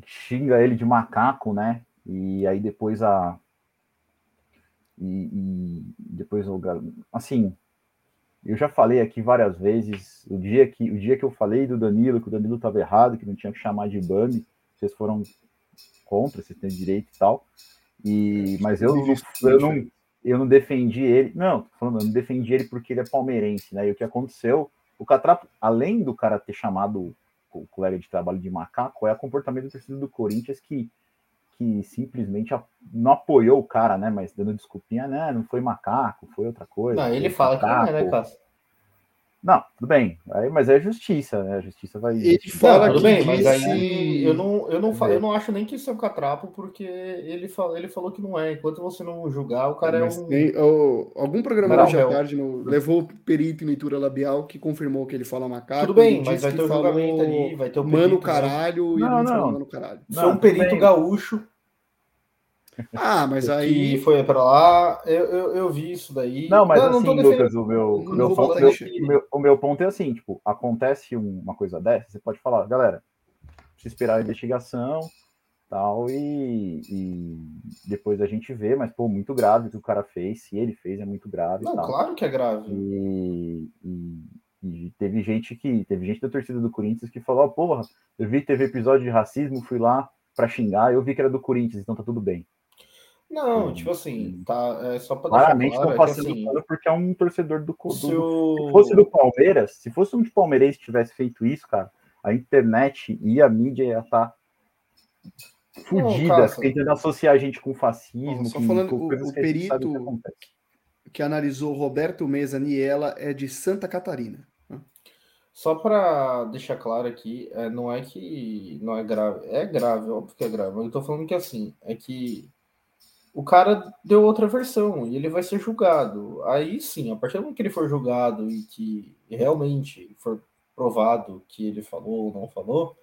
xinga ele de macaco, né? E aí depois a. E, e depois o. Assim, eu já falei aqui várias vezes, o dia que, o dia que eu falei do Danilo, que o Danilo estava errado, que não tinha que chamar de Bambi, vocês foram contra, vocês têm direito e tal. E, mas eu, eu, não, eu não defendi ele. Não, falando, eu não defendi ele porque ele é palmeirense, né? E o que aconteceu, o Catrapo, além do cara ter chamado o colega de trabalho de macaco, é o comportamento do torcedor do Corinthians que, que simplesmente não apoiou o cara, né? Mas dando desculpinha, né? Não foi macaco, foi outra coisa.
Não, ele fala macaco. que não é, né, Cássio?
Não, tudo bem. Aí, mas é justiça, né? A justiça vai.
Ele fala não, tudo bem, mas aí eu não, eu não, eu não acho nem que isso é um catrapo, porque ele, fala, ele falou que não é. Enquanto você não julgar, o cara mas é um.
Tem, oh, algum programa hoje à tarde no, levou o perito em leitura labial que confirmou que ele fala macaco.
Tudo bem, mas vai ter o julgamento ali, vai ter o
perito, Mano caralho né? e não, não. mano caralho.
Foi um perito gaúcho
ah, mas aí.
Foi para lá, eu, eu, eu, vi isso daí.
Não, mas não, assim, não Lucas, o meu, o meu, ponto, meu, meu, o meu ponto é assim: tipo, acontece uma coisa dessa, você pode falar, galera, precisa esperar a investigação tal, e, e depois a gente vê, mas, pô, muito grave o que o cara fez, se ele fez, é muito grave.
Não,
tal.
claro que é grave.
E, e, e, teve gente que, teve gente da torcida do Corinthians que falou, oh, porra, eu vi que teve episódio de racismo, fui lá para xingar, eu vi que era do Corinthians, então tá tudo bem.
Não, tipo assim, tá, é só para
Claramente estão claro, é passando é assim, porque é um torcedor do, do, seu... Se fosse do Palmeiras, se fosse um de Palmeirense que tivesse feito isso, cara, a internet e a mídia ia estar tá fodida, tentando associar a gente com fascismo.
só
com,
falando, com o, o perito que, que, analisou Roberto Mesa Niela é de Santa Catarina. Né?
Só para deixar claro aqui, é, não é que não é grave, é grave, óbvio que é grave, mas eu tô falando que assim, é que o cara deu outra versão e ele vai ser julgado. Aí sim, a partir do momento que ele for julgado e que realmente for provado que ele falou ou não falou,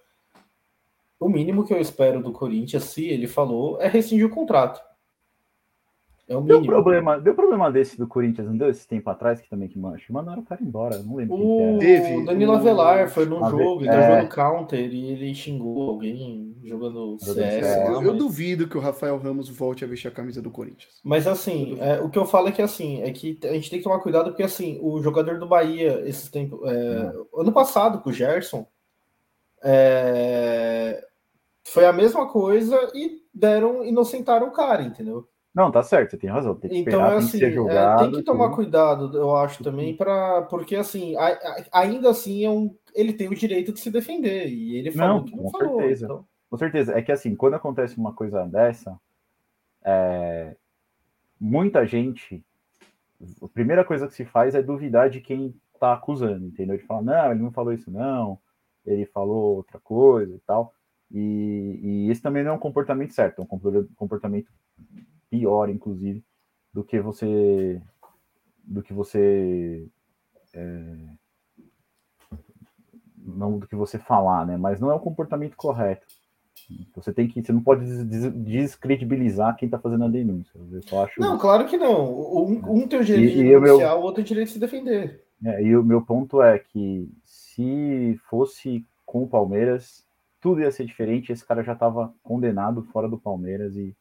o mínimo que eu espero do Corinthians, se ele falou, é rescindir o contrato.
É o deu problema, deu problema desse do Corinthians, não deu esse tempo atrás que também que mancha? Mandaram o cara embora, não lembro.
O Teve, Danilo Avelar foi num jogo, ele é... jogando counter e ele xingou alguém jogando CS.
Eu, lá, eu duvido que o Rafael Ramos volte a vestir a camisa do Corinthians.
Mas assim, é, o que eu falo é que assim, é que a gente tem que tomar cuidado porque assim, o jogador do Bahia, esses tempos. É, ano passado, com o Gerson, é, foi a mesma coisa e deram, inocentaram o cara, entendeu?
Não, tá certo, você tem razão. Tem que
então, esperar, assim, tem que julgado. É, tem que tomar tudo. cuidado, eu acho também, para porque assim, a, a, ainda assim é um, ele tem o direito de se defender e ele falou não, que não com falou.
Certeza. Então... Com certeza. É que assim, quando acontece uma coisa dessa, é, muita gente, a primeira coisa que se faz é duvidar de quem tá acusando, entendeu? De falar, não, ele não falou isso, não, ele falou outra coisa e tal. E, e esse também não é um comportamento certo, é um comportamento pior, inclusive, do que você do que você é, não do que você falar, né? Mas não é o comportamento correto. Você tem que, você não pode descredibilizar quem está fazendo a denúncia. Eu só acho.
Não, claro que não. Um, um tem o direito e, de denunciar, o outro tem o direito de se defender.
É, e o meu ponto é que se fosse com o Palmeiras, tudo ia ser diferente. Esse cara já estava condenado fora do Palmeiras e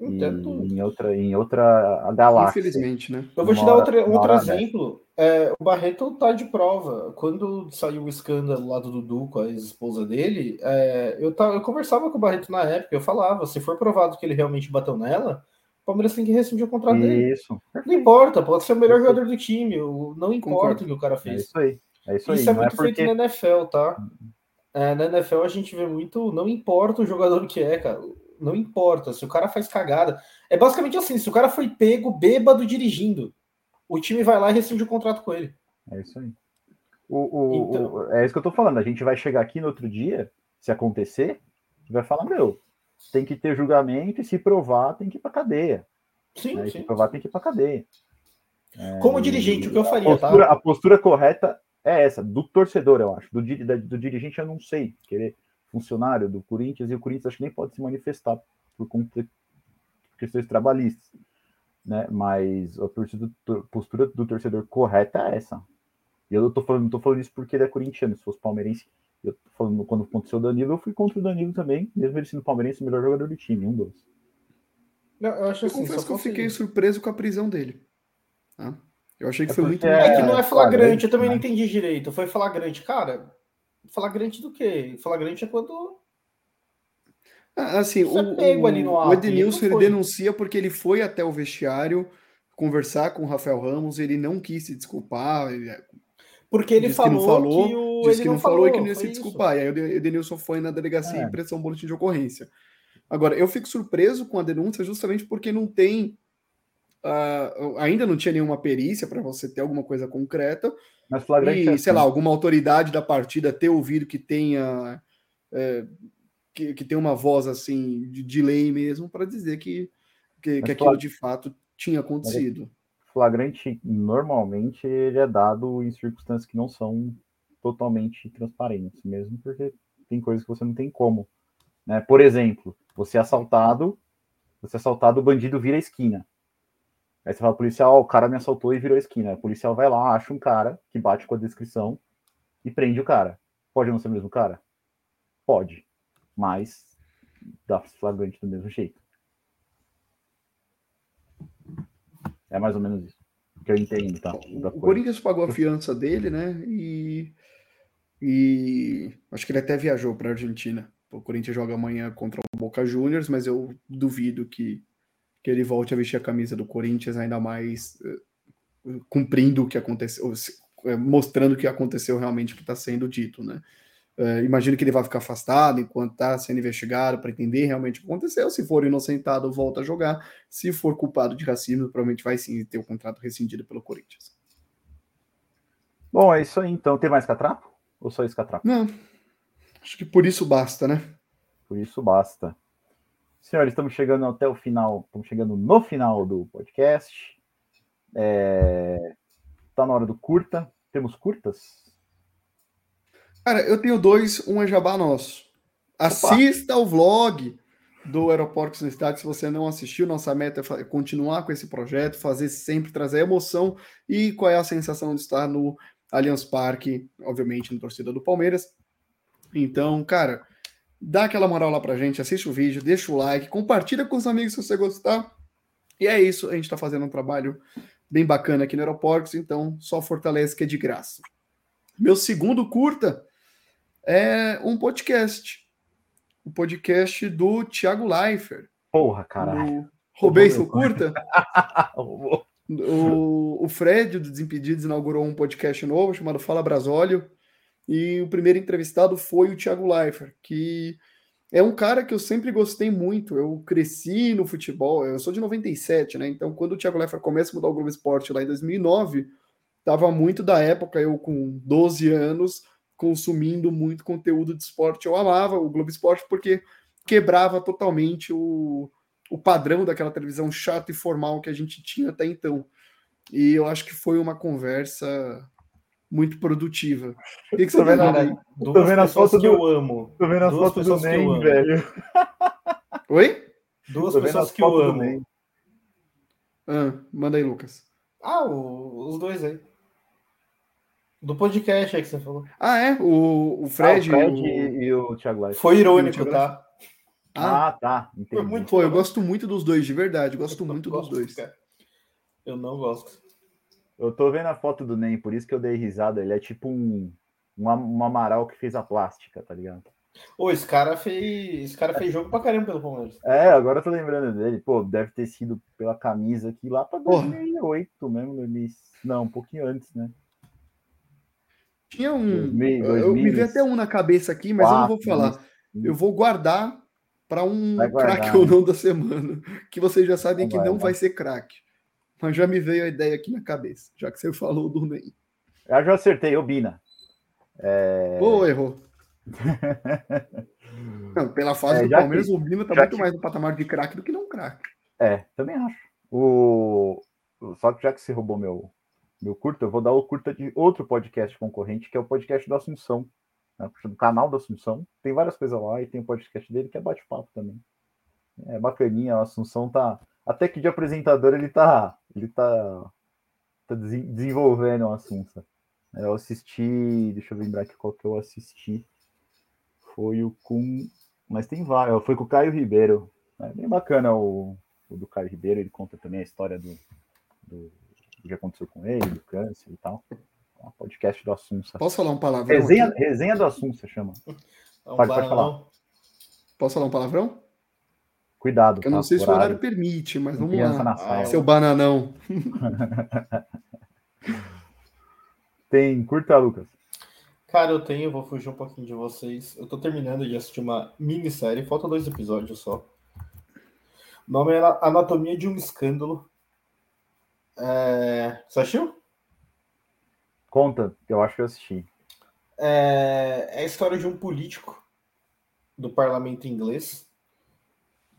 em outra, em outra galáxia.
Infelizmente, né?
Eu vou te dar outra, outro exemplo. É, o Barreto tá de prova. Quando saiu o escândalo lá do Dudu com a ex-esposa dele, é, eu, tá, eu conversava com o Barreto na época, eu falava, se for provado que ele realmente bateu nela, o Palmeiras tem que rescindir o contrato dele.
Isso.
Não importa, pode ser o melhor jogador do time, não importa o que o cara fez.
É isso aí. É isso,
isso
aí.
é muito é porque... feito na NFL, tá? É, na NFL a gente vê muito, não importa o jogador que é, cara não importa. Se o cara faz cagada. É basicamente assim: se o cara foi pego bêbado dirigindo, o time vai lá e rescinde o contrato com ele.
É isso aí. O, o, então... o, é isso que eu tô falando. A gente vai chegar aqui no outro dia, se acontecer, vai falar, meu, tem que ter julgamento e se provar, tem que ir pra cadeia. Sim, né? sim. Se provar, tem que ir pra cadeia.
Como é, dirigente, o que eu faria,
a postura, tá? a postura correta é essa, do torcedor, eu acho. Do, do, do dirigente, eu não sei. Querer funcionário do Corinthians, e o Corinthians acho que nem pode se manifestar por conta de questões trabalhistas. Né? Mas a postura do torcedor correta é essa. E eu tô falando, não tô falando isso porque ele é corintiano, se fosse palmeirense. Eu tô falando quando aconteceu o Danilo, eu fui contra o Danilo também, mesmo ele sendo palmeirense, o melhor jogador do time, um dos.
Não, eu acho assim, eu confesso que eu fiquei surpreso com a prisão dele. Tá? Eu achei que é foi muito.
É, é que não é flagrante, eu também não entendi direito. Foi flagrante. Cara, flagrante do quê? Flagrante é quando.
Ah, assim, o, o, o Edenilson ele denuncia porque ele foi até o vestiário conversar com o Rafael Ramos, ele não quis se desculpar. É,
porque ele falou, que não falou, que o...
disse que não, não falou, falou e que não ia se desculpar. Isso. E aí o Edenilson foi na delegacia é. e pressão boletim de ocorrência. Agora, eu fico surpreso com a denúncia justamente porque não tem Uh, ainda não tinha nenhuma perícia para você ter alguma coisa concreta. Mas flagrante e, é sei lá, assim. alguma autoridade da partida ter ouvido que tenha é, que, que tem uma voz assim de, de lei mesmo para dizer que, que, que aquilo de fato tinha acontecido.
Flagrante normalmente ele é dado em circunstâncias que não são totalmente transparentes, mesmo porque tem coisas que você não tem como. Né? Por exemplo, você é assaltado, você é assaltado, o bandido vira a esquina. Aí você fala, policial, o cara me assaltou e virou a esquina. O policial vai lá, acha um cara que bate com a descrição e prende o cara. Pode não ser o mesmo cara? Pode. Mas dá flagrante do mesmo jeito. É mais ou menos isso. Que eu entendo, tá?
O Corinthians pagou a fiança dele, né? E, e acho que ele até viajou para a Argentina. O Corinthians joga amanhã contra o Boca Juniors, mas eu duvido que que ele volte a vestir a camisa do Corinthians, ainda mais uh, cumprindo o que aconteceu, eh, mostrando o que aconteceu realmente que está sendo dito, né? Uh, imagino que ele vai ficar afastado enquanto está sendo investigado para entender realmente o que aconteceu. Se for inocentado, volta a jogar. Se for culpado de racismo, provavelmente vai sim ter o contrato rescindido pelo Corinthians.
Bom, é isso aí então. Tem mais catrapo? Ou só esse catrapo?
Não. Acho que por isso basta, né?
Por isso basta. Senhores, estamos chegando até o final, estamos chegando no final do podcast. É... Tá na hora do curta. Temos curtas?
Cara, eu tenho dois, um é jabá nosso. Assista o vlog do Aeroportos no Estádio. Se você não assistiu, nossa meta é continuar com esse projeto, fazer sempre trazer emoção. E qual é a sensação de estar no Allianz Parque, obviamente, no torcida do Palmeiras. Então, cara, dá aquela moral lá pra gente, assiste o vídeo, deixa o like, compartilha com os amigos se você gostar. E é isso, a gente tá fazendo um trabalho bem bacana aqui no Aeroportos, então só fortalece que é de graça. Meu segundo curta é um podcast. O um podcast do Thiago Leifert.
Porra, caralho.
Roubei seu curta? o, o Fred, do Desimpedidos, inaugurou um podcast novo chamado Fala Brasólio. E o primeiro entrevistado foi o Thiago Leifert, que é um cara que eu sempre gostei muito. Eu cresci no futebol, eu sou de 97, né? Então, quando o Thiago Leifert começa a mudar o Globo Esporte lá em 2009, tava muito da época, eu com 12 anos, consumindo muito conteúdo de esporte. Eu amava o Globo Esporte porque quebrava totalmente o, o padrão daquela televisão chata e formal que a gente tinha até então. E eu acho que foi uma conversa muito produtiva.
O que, que você tô vendo, aí? Tô vendo as fotos que eu amo. Tô vendo as fotos do NEM, velho.
Oi?
Duas pessoas que eu amo.
Ah, manda aí, Lucas.
Ah, o, os dois aí. Do podcast aí que você falou.
Ah, é? O, o Fred,
ah, o Fred o... e, o Thiago Light.
Foi irônico, tá?
Ah, ah tá.
Entendi. Foi muito Pô, eu gosto muito dos dois, de verdade. Gosto eu muito dos dois. Cara.
Eu não gosto.
Eu tô vendo a foto do Ney, por isso que eu dei risada. Ele é tipo um, um, um Amaral que fez a plástica, tá ligado?
Ô, esse cara fez. Esse cara fez jogo pra caramba pelo Palmeiras.
É, agora eu tô lembrando dele. Pô, deve ter sido pela camisa aqui lá pra 2008 Porra. mesmo, 2000, não, um pouquinho antes, né?
Tinha um. 2000, 2000, eu me vi até um na cabeça aqui, mas 4, eu não vou falar. 2000. Eu vou guardar para um craque ou não da semana. Que vocês já sabem que não vai ser craque. Mas já me veio a ideia aqui na cabeça, já que você falou do Ney.
Eu já acertei, o Bina.
É... Pô, errou. não, pela fase é, do Palmeiras, que, o Bino tá muito que... mais no patamar de craque do que não craque.
É, também acho. O... Só que já que você roubou meu, meu curta, eu vou dar o curta de outro podcast concorrente, que é o podcast da Assunção, né, do canal da Assunção. Tem várias coisas lá e tem o podcast dele que é bate-papo também. É bacaninha, a Assunção tá. Até que de apresentador ele tá. Ele tá, tá desenvolvendo a Assunção. Eu assisti. Deixa eu lembrar aqui qual que eu assisti. Foi o com. Mas tem vários. Foi com o Caio Ribeiro. É bem bacana o, o do Caio Ribeiro. Ele conta também a história do, do, do que aconteceu com ele, do câncer e tal. É um podcast do Assunção.
Posso falar um palavrão?
Resenha, resenha do Assunção chama.
É um pode, pode falar. Posso falar um palavrão?
Cuidado.
Eu não tá? sei se o horário permite, mas vamos lá. Ah, seu bananão.
Tem curta, Lucas?
Cara, eu tenho, vou fugir um pouquinho de vocês. Eu tô terminando de assistir uma minissérie, falta dois episódios só. O nome é Anatomia de um Escândalo. É... Você assistiu?
Conta, eu acho que eu assisti.
É... é a história de um político do parlamento inglês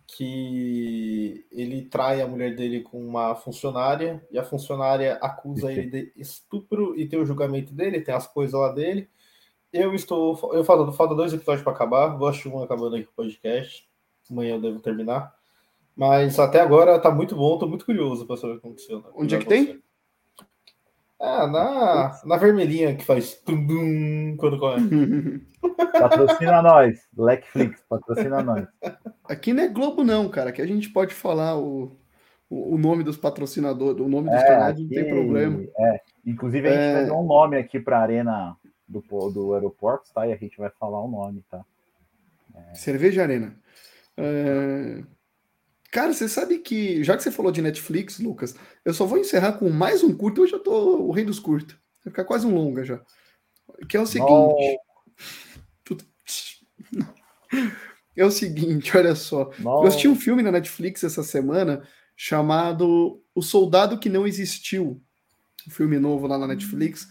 que ele trai a mulher dele com uma funcionária e a funcionária acusa ele de estupro e tem o julgamento dele, tem as coisas lá dele. Eu estou. Eu falo, falta dois episódios para acabar, vou assistir um acabando aqui o podcast. Amanhã eu devo terminar. Mas até agora tá muito bom, tô muito curioso para saber o que aconteceu. Né?
Onde é que tem?
Ah, na, na vermelhinha que faz tum, quando corre.
patrocina nós, Blackflix, patrocina nós.
Aqui não é Globo, não, cara. Aqui a gente pode falar o, o, o nome dos patrocinadores, o nome dos
é, canais, não tem problema. É. Inclusive, a gente é... vai dar um nome aqui para a arena do, do aeroporto, tá? E a gente vai falar o nome, tá?
É... Cerveja Arena. É... Cara, você sabe que, já que você falou de Netflix, Lucas, eu só vou encerrar com mais um curto. Hoje eu tô o rei dos curtos. Vai ficar quase um longa já. Que é o seguinte. É o seguinte, olha só. Eu assisti um filme na Netflix essa semana chamado O Soldado que Não Existiu. Um filme novo lá na Netflix.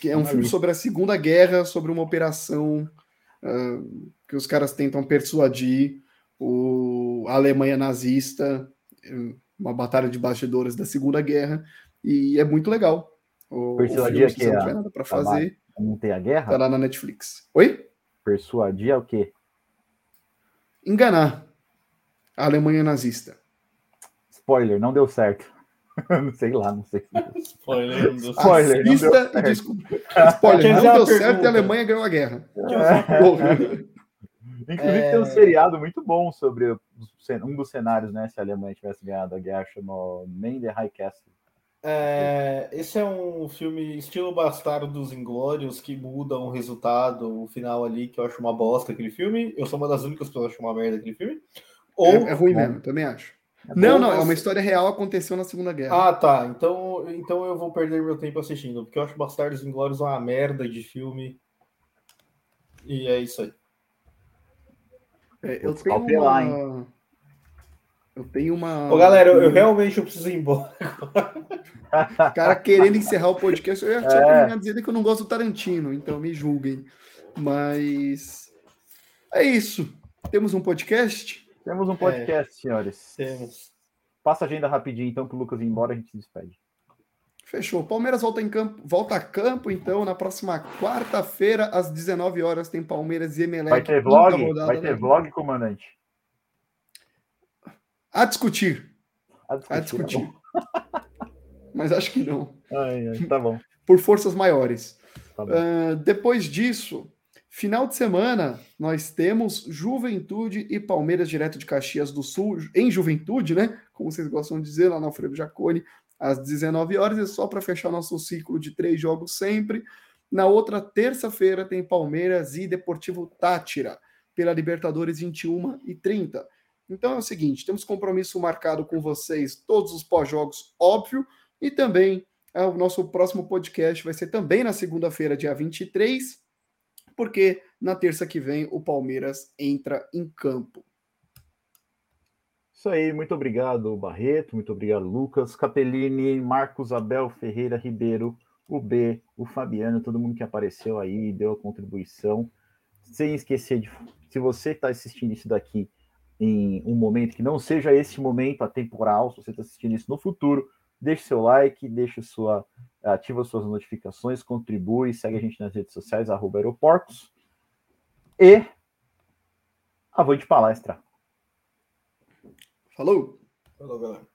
Que é um filme sobre a Segunda Guerra, sobre uma operação uh, que os caras tentam persuadir o, a Alemanha nazista, uma batalha de bastidores da Segunda Guerra, e é muito legal.
O, Persuadir o filme, que não
tiver nada para fazer.
Não tem a guerra?
Tá lá na Netflix. Oi?
Persuadir é o quê?
Enganar a Alemanha nazista.
Spoiler, não deu certo. sei lá, não sei.
Spoiler, não deu
Spoiler, não deu certo. Spoiler, não deu certo e a Alemanha ganhou a guerra. É.
Inclusive é... tem um seriado muito bom sobre um dos cenários, né? Se a Alemanha tivesse ganhado a guerra, chamou Man the High Castle.
É, esse é um filme estilo Bastardo dos Inglórios que muda um resultado, o final ali, que eu acho uma bosta aquele filme. Eu sou uma das únicas pessoas que acho uma merda aquele filme.
Ou, é, é ruim mesmo, também acho. É não, não, é uma história real, aconteceu na Segunda Guerra.
Ah, tá. Então, então eu vou perder meu tempo assistindo, porque eu acho Bastardos Inglórios uma merda de filme. E é isso aí.
É, eu tenho uma... Hein? Eu tenho uma.
Ô, galera, eu, eu realmente eu preciso ir embora.
cara querendo encerrar o podcast, eu já tinha é. terminado dizendo que eu não gosto do Tarantino, então me julguem. Mas é isso. Temos um podcast?
Temos um podcast, é. senhores.
Temos.
Passa a agenda rapidinho, então, para o Lucas ir embora, a gente se despede.
Fechou. Palmeiras volta em campo, volta a campo, então, na próxima quarta-feira, às 19 horas, tem Palmeiras e Emelec.
Vai ter vlog? Vai ter vlog, comandante?
A discutir. A discutir. A discutir. Tá Mas acho que não.
Ai, ai, tá bom.
Por forças maiores. Tá uh, depois disso, final de semana, nós temos Juventude e Palmeiras direto de Caxias do Sul, em Juventude, né? Como vocês gostam de dizer, lá na Alfredo Jaconi, às 19 horas, e só para fechar nosso ciclo de três jogos sempre. Na outra terça-feira tem Palmeiras e Deportivo Tátira, pela Libertadores 21 e 30. Então é o seguinte, temos compromisso marcado com vocês, todos os pós-jogos, óbvio, e também é, o nosso próximo podcast vai ser também na segunda-feira, dia 23, porque na terça que vem o Palmeiras entra em campo.
Isso aí, muito obrigado, Barreto, muito obrigado, Lucas, Capellini, Marcos Abel Ferreira Ribeiro, o B, o Fabiano, todo mundo que apareceu aí, deu a contribuição. Sem esquecer de, se você está assistindo isso daqui em um momento que não seja esse momento atemporal, se você está assistindo isso no futuro, deixe seu like, deixe sua, ativa suas notificações, contribui, segue a gente nas redes sociais, arroba aeroportos. E avante palestra.
Falou!
Falou, galera.